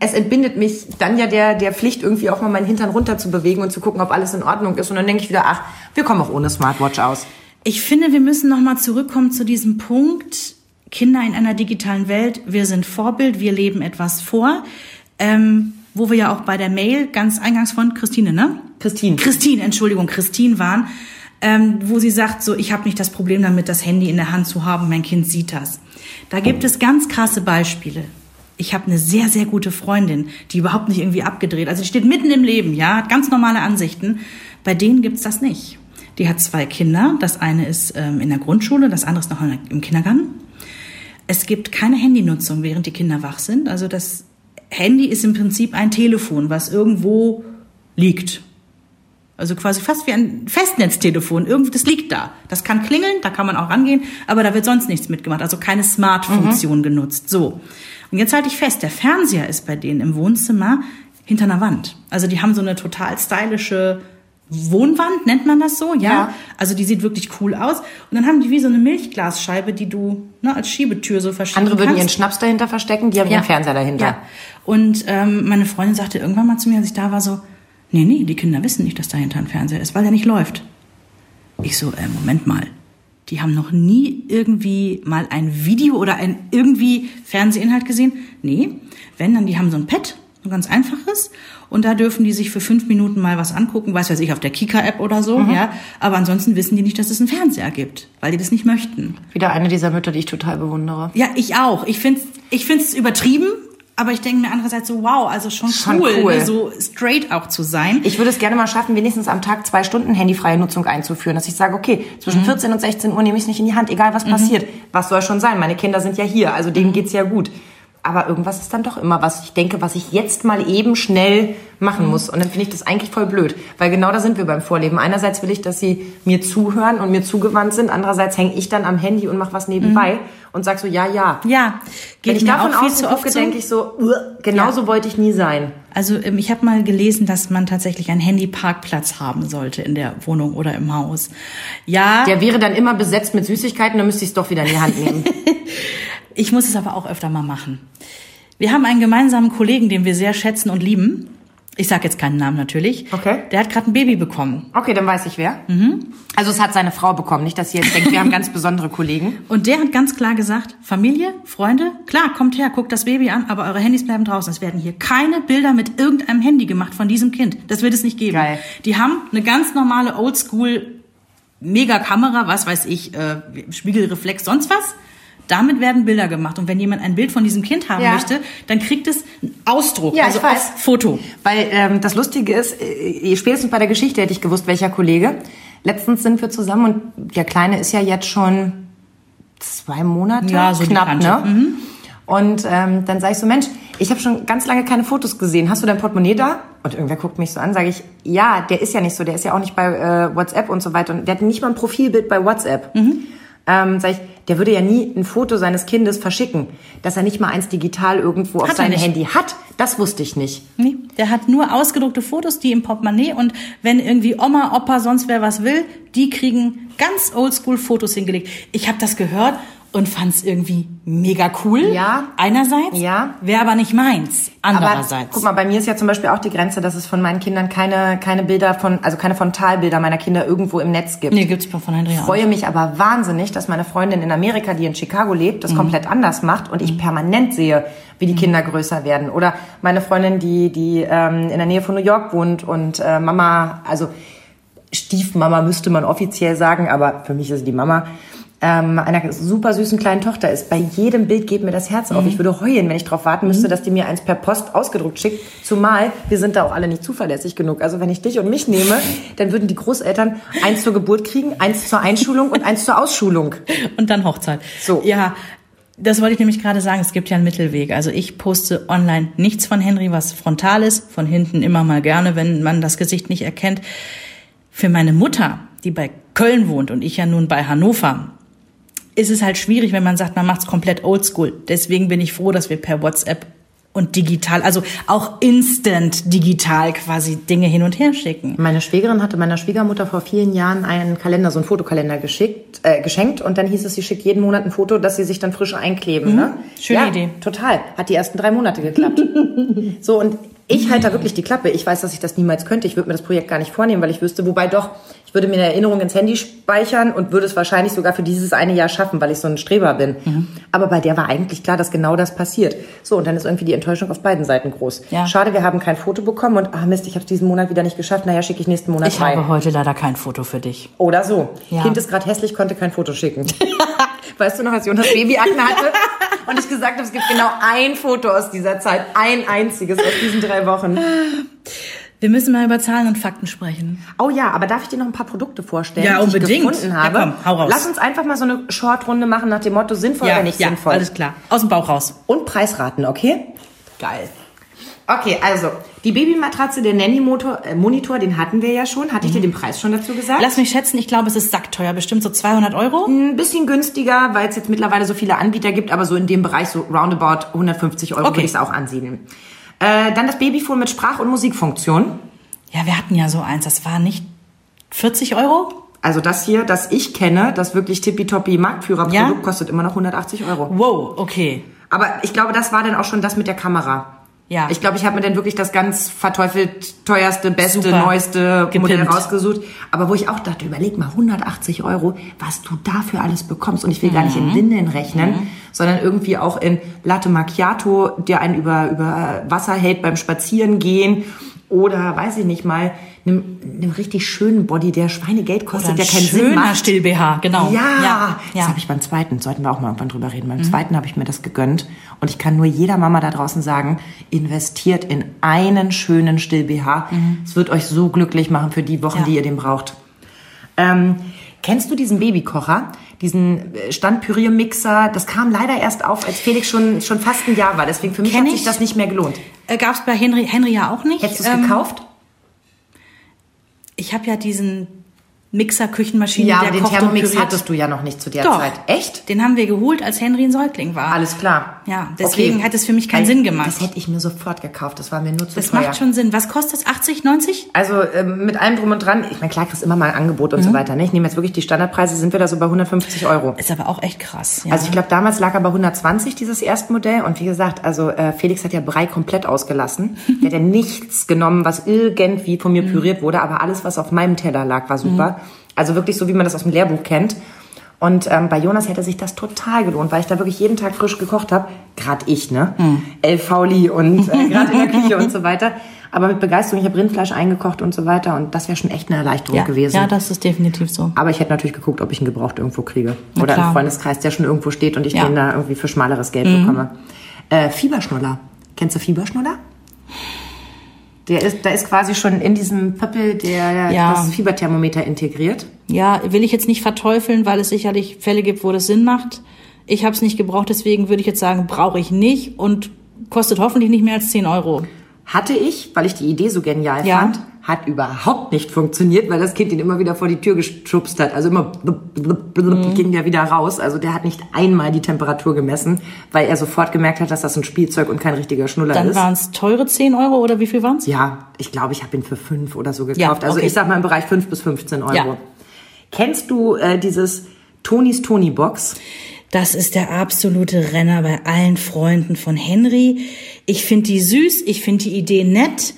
Es entbindet mich dann ja der, der Pflicht, irgendwie auch mal meinen Hintern runter zu bewegen und zu gucken, ob alles in Ordnung ist. Und dann denke ich wieder, ach, wir kommen auch ohne Smartwatch aus. Ich finde, wir müssen noch mal zurückkommen zu diesem Punkt. Kinder in einer digitalen Welt, wir sind Vorbild, wir leben etwas vor. Ähm, wo wir ja auch bei der Mail ganz eingangs von Christine, ne? Christine. Christine, Entschuldigung, Christine waren, ähm, wo sie sagt, so, ich habe nicht das Problem damit, das Handy in der Hand zu haben, mein Kind sieht das. Da gibt es ganz krasse Beispiele. Ich habe eine sehr, sehr gute Freundin, die überhaupt nicht irgendwie abgedreht, also die steht mitten im Leben, ja, hat ganz normale Ansichten. Bei denen gibt's das nicht. Die hat zwei Kinder, das eine ist ähm, in der Grundschule, das andere ist noch im Kindergarten. Es gibt keine Handynutzung, während die Kinder wach sind. Also das Handy ist im Prinzip ein Telefon, was irgendwo liegt. Also quasi fast wie ein Festnetztelefon. Irgendwie, das liegt da. Das kann klingeln, da kann man auch rangehen, aber da wird sonst nichts mitgemacht. Also keine Smart-Funktion genutzt. So. Und jetzt halte ich fest, der Fernseher ist bei denen im Wohnzimmer hinter einer Wand. Also die haben so eine total stylische Wohnwand, nennt man das so, ja? Ja. Also die sieht wirklich cool aus. Und dann haben die wie so eine Milchglasscheibe, die du ne, als Schiebetür so verschieben Andere würden kannst. ihren Schnaps dahinter verstecken, die haben ihren Fernseher dahinter. Ja. Und ähm, meine Freundin sagte irgendwann mal zu mir, als ich da war, so, nee, nee, die Kinder wissen nicht, dass dahinter ein Fernseher ist, weil der nicht läuft. Ich so, äh, Moment mal. Die haben noch nie irgendwie mal ein Video oder ein irgendwie Fernsehinhalt gesehen? Nee. Wenn, dann die haben so ein Pad, ganz einfaches. Und da dürfen die sich für fünf Minuten mal was angucken, weiß weiß ich, auf der Kika-App oder so, ja. Aber ansonsten wissen die nicht, dass es einen Fernseher gibt, weil die das nicht möchten. Wieder eine dieser Mütter, die ich total bewundere. Ja, ich auch. Ich find's, ich find's übertrieben, aber ich denke mir andererseits so, wow, also schon, Schon cool, cool. Ne, so straight auch zu sein. Ich würde es gerne mal schaffen, wenigstens am Tag zwei Stunden handyfreie Nutzung einzuführen, dass ich sage, okay, Mhm. zwischen 14 und 16 Uhr nehme ich es nicht in die Hand, egal was passiert. Was soll schon sein? Meine Kinder sind ja hier, also Mhm. denen geht's ja gut. Aber irgendwas ist dann doch immer was. Ich denke, was ich jetzt mal eben schnell machen Mhm. muss. Und dann finde ich das eigentlich voll blöd. Weil genau da sind wir beim Vorleben. Einerseits will ich, dass sie mir zuhören und mir zugewandt sind. Andererseits hänge ich dann am Handy und mache was nebenbei und sag so, ja, ja. Mhm. Ja, geht Wenn ich mir davon auch viel zu oft gucke, so. denke ich so, "Uah, genauso wollte ich nie sein. Also ähm, ich habe mal gelesen, dass man tatsächlich einen Handyparkplatz haben sollte in der Wohnung oder im Haus. Ja, Der wäre dann immer besetzt mit Süßigkeiten, dann müsste ich es doch wieder in die Hand nehmen. ich muss es aber auch öfter mal machen. Wir haben einen gemeinsamen Kollegen, den wir sehr schätzen und lieben. Ich sage jetzt keinen Namen natürlich. Okay. Der hat gerade ein Baby bekommen. Okay, dann weiß ich wer. Also es hat seine Frau bekommen, nicht, dass sie jetzt denkt, wir haben ganz besondere Kollegen. Und der hat ganz klar gesagt, Familie, Freunde, klar, kommt her, guckt das Baby an, aber eure Handys bleiben draußen. Es werden hier keine Bilder mit irgendeinem Handy gemacht von diesem Kind. Das wird es nicht geben. Geil. Die haben eine ganz normale Oldschool Mega-Kamera, was weiß ich, äh, Spiegelreflex, sonst was. Damit werden Bilder gemacht. Und wenn jemand ein Bild von diesem Kind haben Ja. möchte, dann kriegt es einen Ausdruck, Ja, ich also weiß. auf Foto. Weil ähm, das Lustige ist, äh, spätestens bei der Geschichte hätte ich gewusst, welcher Kollege. letztens sind wir zusammen und der Kleine ist ja jetzt schon zwei Monate Ja, so knapp, ne? Und ähm, dann sage ich so, Mensch, ich habe schon ganz lange keine Fotos gesehen. Hast du dein Portemonnaie da? Und irgendwer guckt mich so an, sage ich, ja, der ist ja nicht so, der ist ja auch nicht bei äh, WhatsApp und so weiter. Und der hat nicht mal ein Profilbild bei WhatsApp. Ähm, sag ich, der würde ja nie ein Foto seines Kindes verschicken. Dass er nicht mal eins digital irgendwo auf Hat er seinem. Handy hat, das wusste ich nicht. Nee, der hat nur ausgedruckte Fotos, die im Portemonnaie und wenn irgendwie Oma, Opa, sonst wer was will, die kriegen ganz oldschool Fotos hingelegt. Ich habe das gehört und fand es irgendwie mega cool. Ja. Einerseits. Ja. Wäre aber nicht meins. Andererseits. Aber guck mal, bei mir ist ja zum Beispiel auch die Grenze, dass es von meinen Kindern keine, keine Bilder von, also keine Frontalbilder meiner Kinder irgendwo im Netz gibt. nee, gibt's von Henry Ich freue mich aber wahnsinnig, dass meine Freundin in Amerika, die in Chicago lebt, das komplett anders macht und ich permanent sehe, wie die Kinder größer werden. Oder meine Freundin, die, die ähm, in der Nähe von New York wohnt und äh, Mama, also Stiefmama müsste man offiziell sagen, aber für mich ist sie die Mama, ähm, einer super süßen kleinen Tochter ist. Bei jedem Bild geht mir das Herz auf. Ich würde heulen, wenn ich darauf warten müsste, dass die mir eins per Post ausgedruckt schickt. Zumal wir sind da auch alle nicht zuverlässig genug. Also wenn ich dich und mich nehme, dann würden die Großeltern eins zur Geburt kriegen, eins zur Einschulung und eins zur Ausschulung. Und dann Hochzeit. So. Ja, das wollte ich nämlich gerade sagen. Es gibt ja einen Mittelweg. Also ich poste online nichts von Henry, was frontal ist. Von hinten immer mal gerne, wenn man das Gesicht nicht erkennt. Für meine Mutter, die bei Köln wohnt und ich ja nun bei Hannover, ist es halt schwierig, wenn man sagt, man macht's komplett oldschool. Deswegen bin ich froh, dass wir per WhatsApp und digital, also auch instant digital quasi Dinge hin und her schicken. Meine Schwägerin hatte meiner Schwiegermutter vor vielen Jahren einen Kalender, so einen Fotokalender geschickt, äh, geschenkt und dann hieß es, sie schickt jeden Monat ein Foto, das sie sich dann frisch einkleben. Ne? Schöne ja, Idee. Total. Hat die ersten drei Monate geklappt. so und ich halte da wirklich die Klappe. Ich weiß, dass ich das niemals könnte. Ich würde mir das Projekt gar nicht vornehmen, weil ich wüsste, wobei doch, ich würde mir eine Erinnerung ins Handy speichern und würde es wahrscheinlich sogar für dieses eine Jahr schaffen, weil ich so ein Streber bin. Mhm. Aber bei der war eigentlich klar, dass genau das passiert. So, und dann ist irgendwie die Enttäuschung auf beiden Seiten groß. Ja. Schade, wir haben kein Foto bekommen und ah Mist, ich habe es diesen Monat wieder nicht geschafft. Naja, schicke ich nächsten Monat Ich rein. habe heute leider kein Foto für dich. Oder so. Ja. Kind ist gerade hässlich, konnte kein Foto schicken. weißt du noch, als Jonas Babyakne hatte und ich gesagt habe, es gibt genau ein Foto aus dieser Zeit, ein einziges aus diesen drei Wochen. Wir müssen mal über Zahlen und Fakten sprechen. Oh ja, aber darf ich dir noch ein paar Produkte vorstellen, Ja, die unbedingt. ich gefunden Ja, habe? komm, hau raus. Lass uns einfach mal so eine Shortrunde machen nach dem Motto sinnvoll oder nicht sinnvoll. alles klar. Aus dem Bauch raus. Und Preisraten, okay? Geil. Okay, also die Babymatratze, der Nanny-Monitor, äh, Monitor, den hatten wir ja schon. Hatte ich dir den Preis schon dazu gesagt? Lass mich schätzen, ich glaube, es ist sackteuer. Bestimmt so 200 Euro. Ein bisschen günstiger, weil es jetzt mittlerweile so viele Anbieter gibt, aber so in dem Bereich so roundabout 150 Euro Okay. würde ich es auch ansiedeln. Äh, dann das Babyphone mit Sprach- und Musikfunktion. Ja, wir hatten ja so eins. Das war nicht 40 Euro? Also das hier, das ich kenne, das wirklich tippitoppi Marktführerprodukt, Ja? kostet immer noch 180 Euro. Wow, okay. Aber ich glaube, das war dann auch schon das mit der Kamera. Ja. Ich glaube, ich habe mir dann wirklich das ganz verteufelt teuerste, beste, Super. neueste Modell Gepimpt. rausgesucht. Aber wo ich auch dachte, überleg mal, 180 Euro, was du dafür alles bekommst. Und ich will gar nicht Mhm. in Windeln rechnen, sondern irgendwie auch in Latte Macchiato, der einen über, über Wasser hält beim Spazierengehen. Oder, weiß ich nicht mal, einem, einem richtig schönen Body, der Schweinegeld kostet, der keinen Sinn schöner macht. Still-BH, genau. Ja, ja. das ja. habe ich beim zweiten, sollten wir auch mal irgendwann drüber reden. Beim zweiten habe ich mir das gegönnt. Und ich kann nur jeder Mama da draußen sagen, investiert in einen schönen Still-BH. Es wird euch so glücklich machen für die Wochen, Ja. die ihr den braucht. Ähm, kennst du diesen Babykocher? Diesen äh, Standpüriermixer? Das kam leider erst auf, als Felix schon, schon fast ein Jahr war. Deswegen für mich Kenn hat sich ich. das nicht mehr gelohnt. Äh, Gab's bei Henry, Henry ja auch nicht. Hättest du es Ähm, gekauft? Ich habe ja diesen Mixer, Küchenmaschine, Ja, der den kocht Thermomix hattest du ja noch nicht zu der Doch. Zeit. Echt? Den haben wir geholt, als Henry ein Säugling war. Alles klar. Ja, deswegen hat es für mich keinen Sinn gemacht. Das hätte ich mir sofort gekauft. Das war mir nur zu Das teuer. macht schon Sinn. Was kostet 80, 90? Also ähm, mit allem drum und dran, ich meine, klar kriegst immer mal ein Angebot und so weiter. Ne? Ich nehme jetzt wirklich die Standardpreise, sind wir da so bei 150 Euro. Ist aber auch echt krass. Ja. Also ich glaube, damals lag er bei 120, dieses Erstmodell. Und wie gesagt, also äh, Felix hat ja Brei komplett ausgelassen. Der hat ja nichts genommen, was irgendwie von mir püriert wurde. Aber alles, was auf meinem Teller lag, war super. Also wirklich so, wie man das aus dem Lehrbuch kennt. Und ähm, bei Jonas hätte sich das total gelohnt, weil ich da wirklich jeden Tag frisch gekocht habe. Gerade ich, ne? El Fauli und äh, gerade in der Küche und so weiter. Aber mit Begeisterung. Ich habe Rindfleisch eingekocht und so weiter. Und das wäre schon echt eine Erleichterung ja, gewesen. ja, das ist definitiv so. Aber ich hätte natürlich geguckt, ob ich ihn gebraucht irgendwo kriege. Na Oder klar. einen Freundeskreis, der schon irgendwo steht und ich Ja. Mhm. den da irgendwie für schmaleres Geld bekomme. Äh, Fieberschnuller. Kennst du Fieberschnuller? Der ist, da ist quasi schon in diesem Pöppel der, Ja. das Fieberthermometer integriert. Ja, will ich jetzt nicht verteufeln, weil es sicherlich Fälle gibt, wo das Sinn macht. Ich habe es nicht gebraucht, deswegen würde ich jetzt sagen, brauche ich nicht und kostet hoffentlich nicht mehr als 10 Euro. Hatte ich, weil ich die Idee so genial Ja. fand, hat überhaupt nicht funktioniert, weil das Kind ihn immer wieder vor die Tür geschubst hat. Also immer blub, blub, blub, Mhm. ging der wieder raus. Also der hat nicht einmal die Temperatur gemessen, weil er sofort gemerkt hat, dass das ein Spielzeug und kein richtiger Schnuller Dann ist. waren es teure 10 Euro oder wie viel waren es? Ja, ich glaube, ich habe ihn für fünf oder so gekauft. Ja, Also okay. ich sag mal im Bereich fünf bis 15 Euro. Ja. Kennst du äh, dieses Tonys Tony Box? Das ist der absolute Renner bei allen Freunden von Henry. Ich finde die süß, ich finde die Idee nett.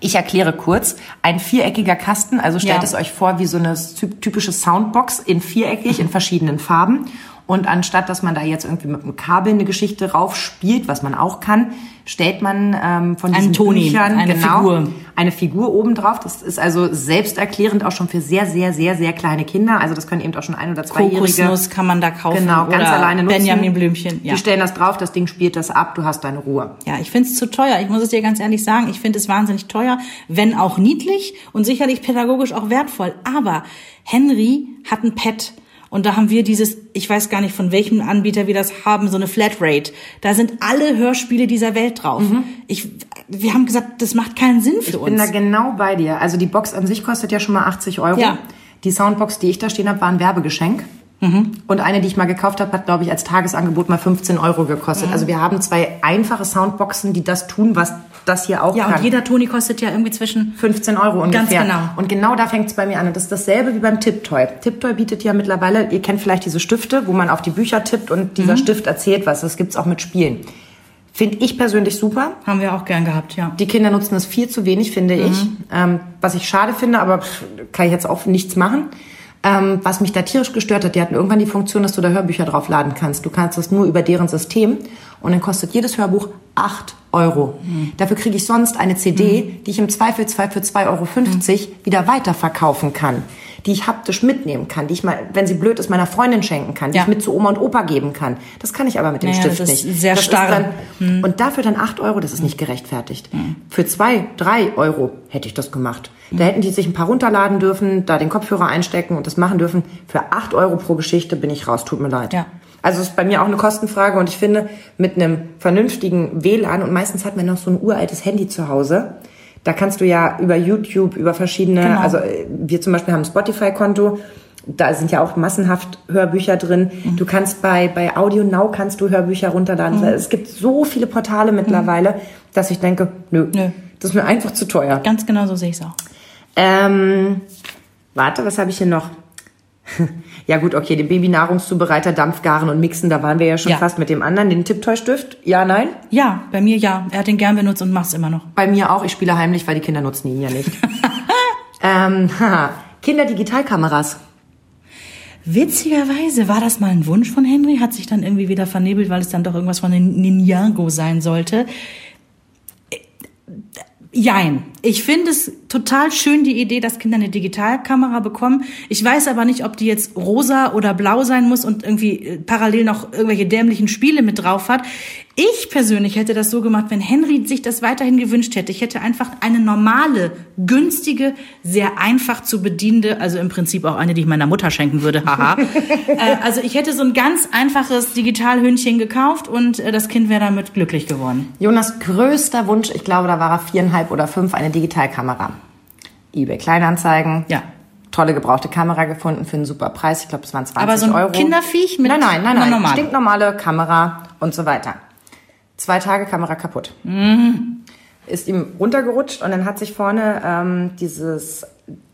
Ich erkläre kurz. Ein viereckiger Kasten, also stellt Ja. es euch vor wie so eine ty- typische Soundbox in viereckig, in verschiedenen Farben. Und anstatt, dass man da jetzt irgendwie mit einem Kabel eine Geschichte raufspielt, was man auch kann, stellt man ähm, von diesen Toni, Büchern eine genau, Figur. eine Figur oben drauf. Das ist also selbsterklärend auch schon für sehr, sehr, sehr, sehr kleine Kinder. Also das können eben auch schon ein- oder zweijährige. Kokosnuss kann man da kaufen. Genau, ganz alleine nutzen. Benjamin Blümchen. Ja. Die stellen das drauf, das Ding spielt das ab, du hast deine Ruhe. Ja, ich find's zu teuer. Ich muss es dir ganz ehrlich sagen. Ich find es wahnsinnig teuer, wenn auch niedlich und sicherlich pädagogisch auch wertvoll. Aber Henry hat ein Pad. Und da haben wir dieses, ich weiß gar nicht von welchem Anbieter wir das haben, so eine Flatrate. Da sind alle Hörspiele dieser Welt drauf. Ich, wir haben gesagt, das macht keinen Sinn für Mhm. Ich bin da uns. genau bei dir. Also die Box an sich kostet ja schon mal 80 Euro. Ja. Die Soundbox, die ich da stehen habe, war ein Werbegeschenk. Mhm. Und eine, die ich mal gekauft habe, hat, glaube ich, als Tagesangebot mal 15 Euro gekostet. Mhm. Also wir haben zwei einfache Soundboxen, die das tun, was das hier auch Ja, kann. und jeder Toni kostet ja irgendwie zwischen 15 Euro ungefähr. genau. Und genau da fängt es bei mir an. Und das ist dasselbe wie beim Tiptoy. Tiptoy bietet ja mittlerweile, ihr kennt vielleicht diese Stifte, wo man auf die Bücher tippt und Mhm. dieser Stift erzählt was. Das gibt's auch mit Spielen. Finde ich persönlich super. haben wir auch gern gehabt, ja. Die Kinder nutzen es viel zu wenig, finde ich. Ähm, was ich schade finde, aber kann ich jetzt auch nichts machen. Ähm, was mich da tierisch gestört hat, die hatten irgendwann die Funktion, dass du da Hörbücher draufladen kannst. Du kannst das nur über deren System und dann kostet jedes Hörbuch 8 Euro. Dafür kriege ich sonst eine CD, die ich im Zweifelsfall für 2,50 Euro wieder weiterverkaufen kann. Die ich haptisch mitnehmen kann, die ich mal, wenn sie blöd ist, meiner Freundin schenken kann, die Ja. ich mit zu Oma und Opa geben kann. Das kann ich aber mit dem Naja, Stift das ist nicht. sehr das starr. dann, Und dafür dann 8 Euro, das ist nicht gerechtfertigt. Für 2, 3 Euro hätte ich das gemacht. Da hätten die sich ein paar runterladen dürfen, da den Kopfhörer einstecken und das machen dürfen. Für 8 Euro pro Geschichte bin ich raus, tut mir leid. Ja. Also es ist bei mir auch eine Kostenfrage und ich finde, mit einem vernünftigen WLAN und meistens hat man noch so ein uraltes Handy zu Hause, da kannst du ja über YouTube, über verschiedene, Genau. also äh, wir zum Beispiel haben ein Spotify-Konto, da sind ja auch massenhaft Hörbücher drin. Mhm. Du kannst bei, bei Audio Now kannst du Hörbücher runterladen. Mhm. Es gibt so viele Portale mittlerweile, dass ich denke, nö, Nö. das ist mir einfach zu teuer. Ganz genau so sehe ich es auch. Ähm, warte, was habe ich hier noch? ja gut, okay, den Babynahrungszubereiter, Dampfgaren und Mixen, da waren wir ja schon Ja. fast mit dem anderen. Den Tipptoy-Stift, ja, nein? Ja, bei mir ja. Er hat den gern benutzt und macht es immer noch. Bei mir auch, ich spiele heimlich, weil die Kinder nutzen ihn ja nicht. ähm. Kinder-Digitalkameras. Witzigerweise war das mal ein Wunsch von Henry, hat sich dann irgendwie wieder vernebelt, weil es dann doch irgendwas von den Ninjago sein sollte. Äh, Jein. Ich finde es total schön, die Idee, dass Kinder eine Digitalkamera bekommen. Ich weiß aber nicht, ob die jetzt rosa oder blau sein muss und irgendwie äh, parallel noch irgendwelche dämlichen Spiele mit drauf hat. Ich persönlich hätte das so gemacht, wenn Henry sich das weiterhin gewünscht hätte. Ich hätte einfach eine normale, günstige, sehr einfach zu bedienende, also im Prinzip auch eine, die ich meiner Mutter schenken würde, haha. äh, also ich hätte so ein ganz einfaches Digitalhündchen gekauft und äh, das Kind wäre damit glücklich geworden. Jonas größter Wunsch, ich glaube, da war er viereinhalb oder fünf, eine Digitalkamera. eBay Kleinanzeigen. Ja. Tolle gebrauchte Kamera gefunden für einen super Preis. Ich glaube, es waren 20 Aber so ein Euro. Kinderviech mit Nein, nein, nein, einer nein. normalen? Stinknormale Kamera und so weiter. Zwei Tage Kamera kaputt. Mhm. Ist ihm runtergerutscht und dann hat sich vorne ähm, dieses,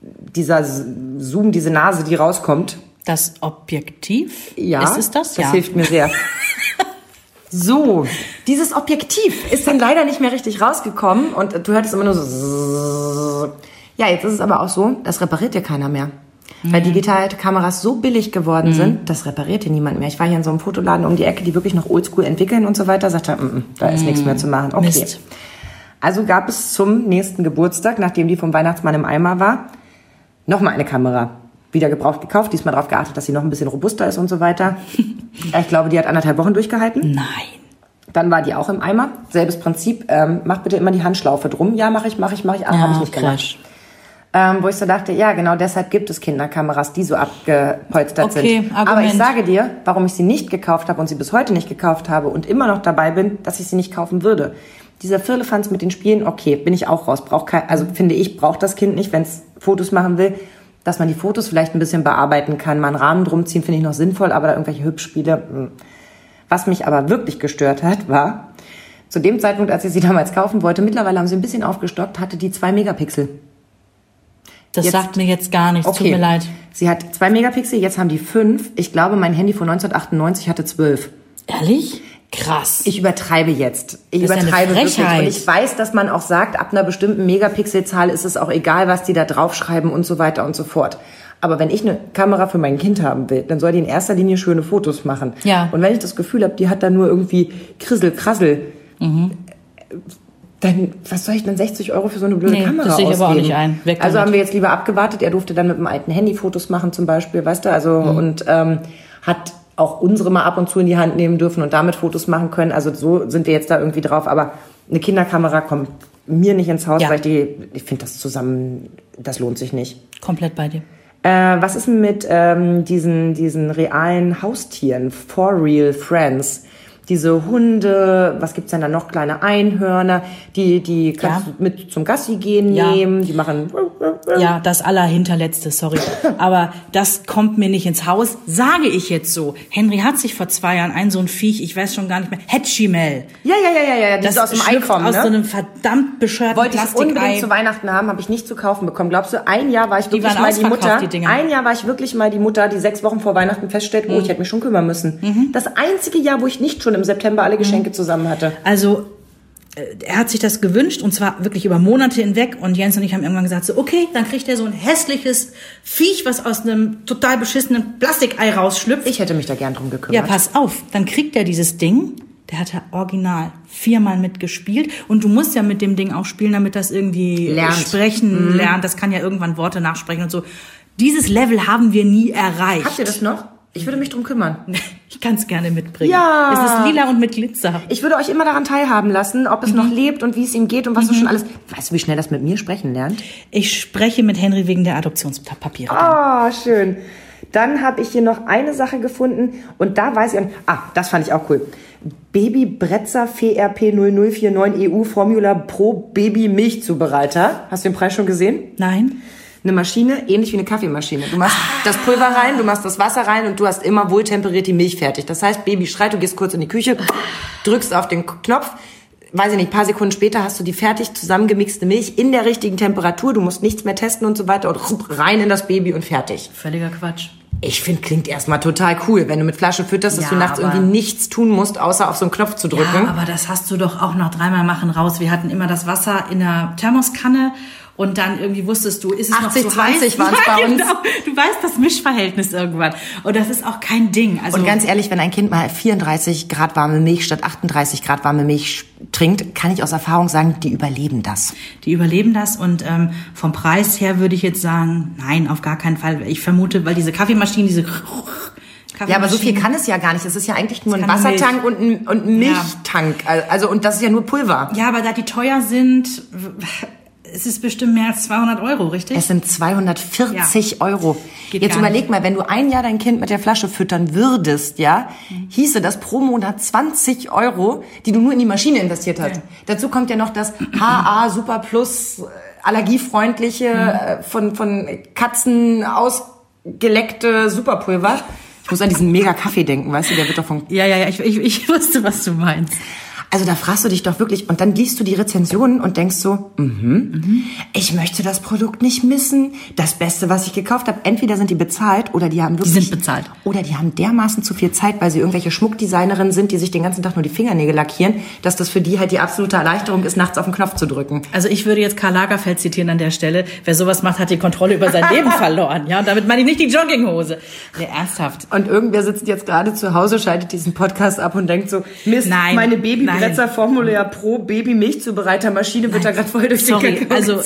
dieser Zoom, diese Nase, die rauskommt. Das Objektiv? Ja. Ist es das? Das ja. hilft mir sehr. So, dieses Objektiv ist dann leider nicht mehr richtig rausgekommen und du hörtest immer nur so. Ja, jetzt ist es aber auch so, das repariert dir keiner mehr. Weil Digitalkameras so billig geworden sind, das repariert dir niemand mehr. Ich war hier in so einem Fotoladen um die Ecke, die wirklich noch oldschool entwickeln und so weiter, sagte, mm, da ist nichts mehr zu machen. Okay. Mist. Also gab es zum nächsten Geburtstag, nachdem die vom Weihnachtsmann im Eimer war, nochmal eine Kamera. Wieder gebraucht gekauft, diesmal darauf geachtet, dass sie noch ein bisschen robuster ist und so weiter. ich glaube, die hat anderthalb Wochen durchgehalten. Nein. Dann war die auch im Eimer. Selbes Prinzip. Ähm, mach bitte immer die Handschlaufe drum. Ja, mache ich, mache ich, mache ich. Ah, habe ich nicht gemacht. Crash. Ähm, wo ich so dachte, ja, genau deshalb gibt es Kinderkameras, die so abgepolstert Okay, sind. Aber Argument. ich sage dir, warum ich sie nicht gekauft habe und sie bis heute nicht gekauft habe und immer noch dabei bin, dass ich sie nicht kaufen würde. Dieser Firlefanz mit den Spielen, okay, bin ich auch raus. Braucht kein, also finde ich, braucht das Kind nicht, wenn es Fotos machen will. Dass man die Fotos vielleicht ein bisschen bearbeiten kann, mal einen Rahmen drum ziehen, finde ich noch sinnvoll, aber da irgendwelche Hübschspiele. mh. Was mich aber wirklich gestört hat, war, zu dem Zeitpunkt, als ich sie damals kaufen wollte, mittlerweile haben sie ein bisschen aufgestockt, hatte die zwei Megapixel. Das Jetzt- sagt mir jetzt gar nichts, Okay. tut mir leid. Sie hat zwei Megapixel, jetzt haben die fünf. Ich glaube, mein Handy von 1998 hatte zwölf. Ehrlich? Krass. Ich übertreibe jetzt. Ich Das ist ja eine übertreibe wirklich. Und ich weiß, dass man auch sagt, ab einer bestimmten Megapixelzahl ist es auch egal, was die da draufschreiben und so weiter und so fort. Aber wenn ich eine Kamera für mein Kind haben will, dann soll die in erster Linie schöne Fotos machen. Ja. Und wenn ich das Gefühl habe, die hat da nur irgendwie Krissel, Krassel, Mhm. dann was soll ich denn 60 Euro für so eine blöde Nee, Kamera das sehe ich aber auch ausgeben? nicht ein. Weg also damit. haben wir jetzt lieber abgewartet. Er durfte dann mit dem alten Handy Fotos machen zum Beispiel, weißt du? Also Mhm. und ähm, hat auch unsere mal ab und zu in die Hand nehmen dürfen und damit Fotos machen können. Also so sind wir jetzt da irgendwie drauf. Aber eine Kinderkamera kommt mir nicht ins Haus, Ja. weil ich die, ich finde das zusammen, das lohnt sich nicht. Komplett bei dir. Äh, was ist mit ähm, diesen, diesen realen Haustieren? For real friends. Diese Hunde, was gibt's denn da noch? Kleine Einhörner, die, die kannst Ja. du mit zum Gassi gehen Ja. nehmen, die machen. Ja, das allerhinterletzte, sorry. Aber das kommt mir nicht ins Haus, sage ich jetzt so. Henry hat sich vor zwei Jahren ein so ein Viech, ich weiß schon gar nicht mehr, Hetschimel. Ja, ja, ja, ja, ja, die Das ist aus dem Ei schlüpft kommen, aus ne? so einem verdammt bescheuerten Wollte ich unbedingt Plastikei. zu Weihnachten haben, habe ich nicht zu kaufen bekommen. Glaubst du, ein Jahr war ich wirklich waren mal die Mutter. die ein Jahr war ich wirklich mal die Mutter, die sechs Wochen vor Weihnachten feststellt, Mhm. oh, ich hätte mich schon kümmern müssen. Das einzige Jahr, wo ich nicht schon im September alle Geschenke zusammen hatte. Also er hat sich das gewünscht und zwar wirklich über Monate hinweg und Jens und ich haben irgendwann gesagt so okay dann kriegt er so ein hässliches Viech was aus einem total beschissenen Plastikei rausschlüpft Ich hätte mich da gern drum ja gekümmert. pass auf dann kriegt er dieses Ding der hat ja original viermal mitgespielt und du musst ja mit dem Ding auch spielen damit das irgendwie Lernt. Mhm. sprechen lernt das kann ja irgendwann Worte nachsprechen und so dieses Level haben wir nie erreicht Habt ihr das noch? Ich würde mich drum kümmern. ich kann es gerne mitbringen Ja. es ist lila und mit Glitzer Ich würde euch immer daran teilhaben lassen, ob es noch lebt und wie es ihm geht und was so schon alles. Weißt du, wie schnell das mit mir sprechen lernt? ich spreche mit Henry wegen der Adoptionspapiere Ah, schön. Dann habe ich hier noch eine Sache gefunden und da weiß ich, ah, das fand ich auch cool. Baby Bretzer FRP 0049 EU Formula Pro Baby Milchzubereiter. Hast du den Preis schon gesehen? nein Eine Maschine, ähnlich wie eine Kaffeemaschine. Du machst das Pulver rein, du machst das Wasser rein und du hast immer wohltemperiert die Milch fertig. Das heißt, Baby schreit, du gehst kurz in die Küche, drückst auf den Knopf, weiß ich nicht, paar Sekunden später hast du die fertig zusammengemixte Milch in der richtigen Temperatur, du musst nichts mehr testen und so weiter und rein in das Baby und fertig. Völliger Quatsch. Ich finde, klingt erstmal total cool, wenn du mit Flasche fütterst, dass Ja, du nachts irgendwie nichts tun musst, außer auf so einen Knopf zu drücken. Ja, aber das hast du doch auch nach dreimal machen raus. Wir hatten immer das Wasser in der Thermoskanne und dann irgendwie wusstest du, ist es 80, noch zu 20 heiß? waren's ja, bei uns. Genau. Du weißt das Mischverhältnis irgendwann. Und das ist auch kein Ding. Also Und ganz ehrlich, wenn ein Kind mal 34 Grad warme Milch statt 38 Grad warme Milch trinkt, kann ich aus Erfahrung sagen, die überleben das. die überleben das und ähm, vom Preis her würde ich jetzt sagen, nein, auf gar keinen Fall. Ich vermute, weil diese Kaffeemaschinen, diese Ja, aber so viel kann es ja gar nicht. Es ist ja eigentlich nur ein Wassertank und ein, und ein Milchtank. Also, und das ist ja nur Pulver. Ja, aber da die teuer sind, es ist bestimmt mehr als 200 Euro, richtig? Es sind 240 Euro. Geht Jetzt überleg mal, wenn du ein Jahr dein Kind mit der Flasche füttern würdest, ja, hieße das pro Monat 20 Euro, die du nur in die Maschine investiert hast. Ja. Dazu kommt ja noch das HA Super Plus äh, allergiefreundliche äh, von von Katzen ausgeleckte Superpulver. Ich muss an diesen mega Kaffee denken, weißt du, der wird doch von ja, ja, ja, ich, ich, ich wusste, was du meinst. Also da fragst du dich doch wirklich und dann liest du die Rezensionen und denkst so, mhm, ich möchte das Produkt nicht missen. Das Beste, was ich gekauft habe, entweder sind die bezahlt oder die haben wirklich sind bezahlt. oder die haben dermaßen zu viel Zeit, weil sie irgendwelche Schmuckdesignerinnen sind, die sich den ganzen Tag nur die Fingernägel lackieren, dass das für die halt die absolute Erleichterung ist, nachts auf den Knopf zu drücken. Also ich würde jetzt Karl Lagerfeld zitieren an der Stelle. Wer sowas macht, hat die Kontrolle über sein Leben verloren. Ja, und damit meine ich nicht die Jogginghose. Nee, ernsthaft. Und irgendwer sitzt jetzt gerade zu Hause, schaltet diesen Podcast ab und denkt so, Mist, Nein, meine nein. Grätzer Formula Pro Baby Milchzubereitermaschine wird da gerade voll durch Sorry, den Kakao also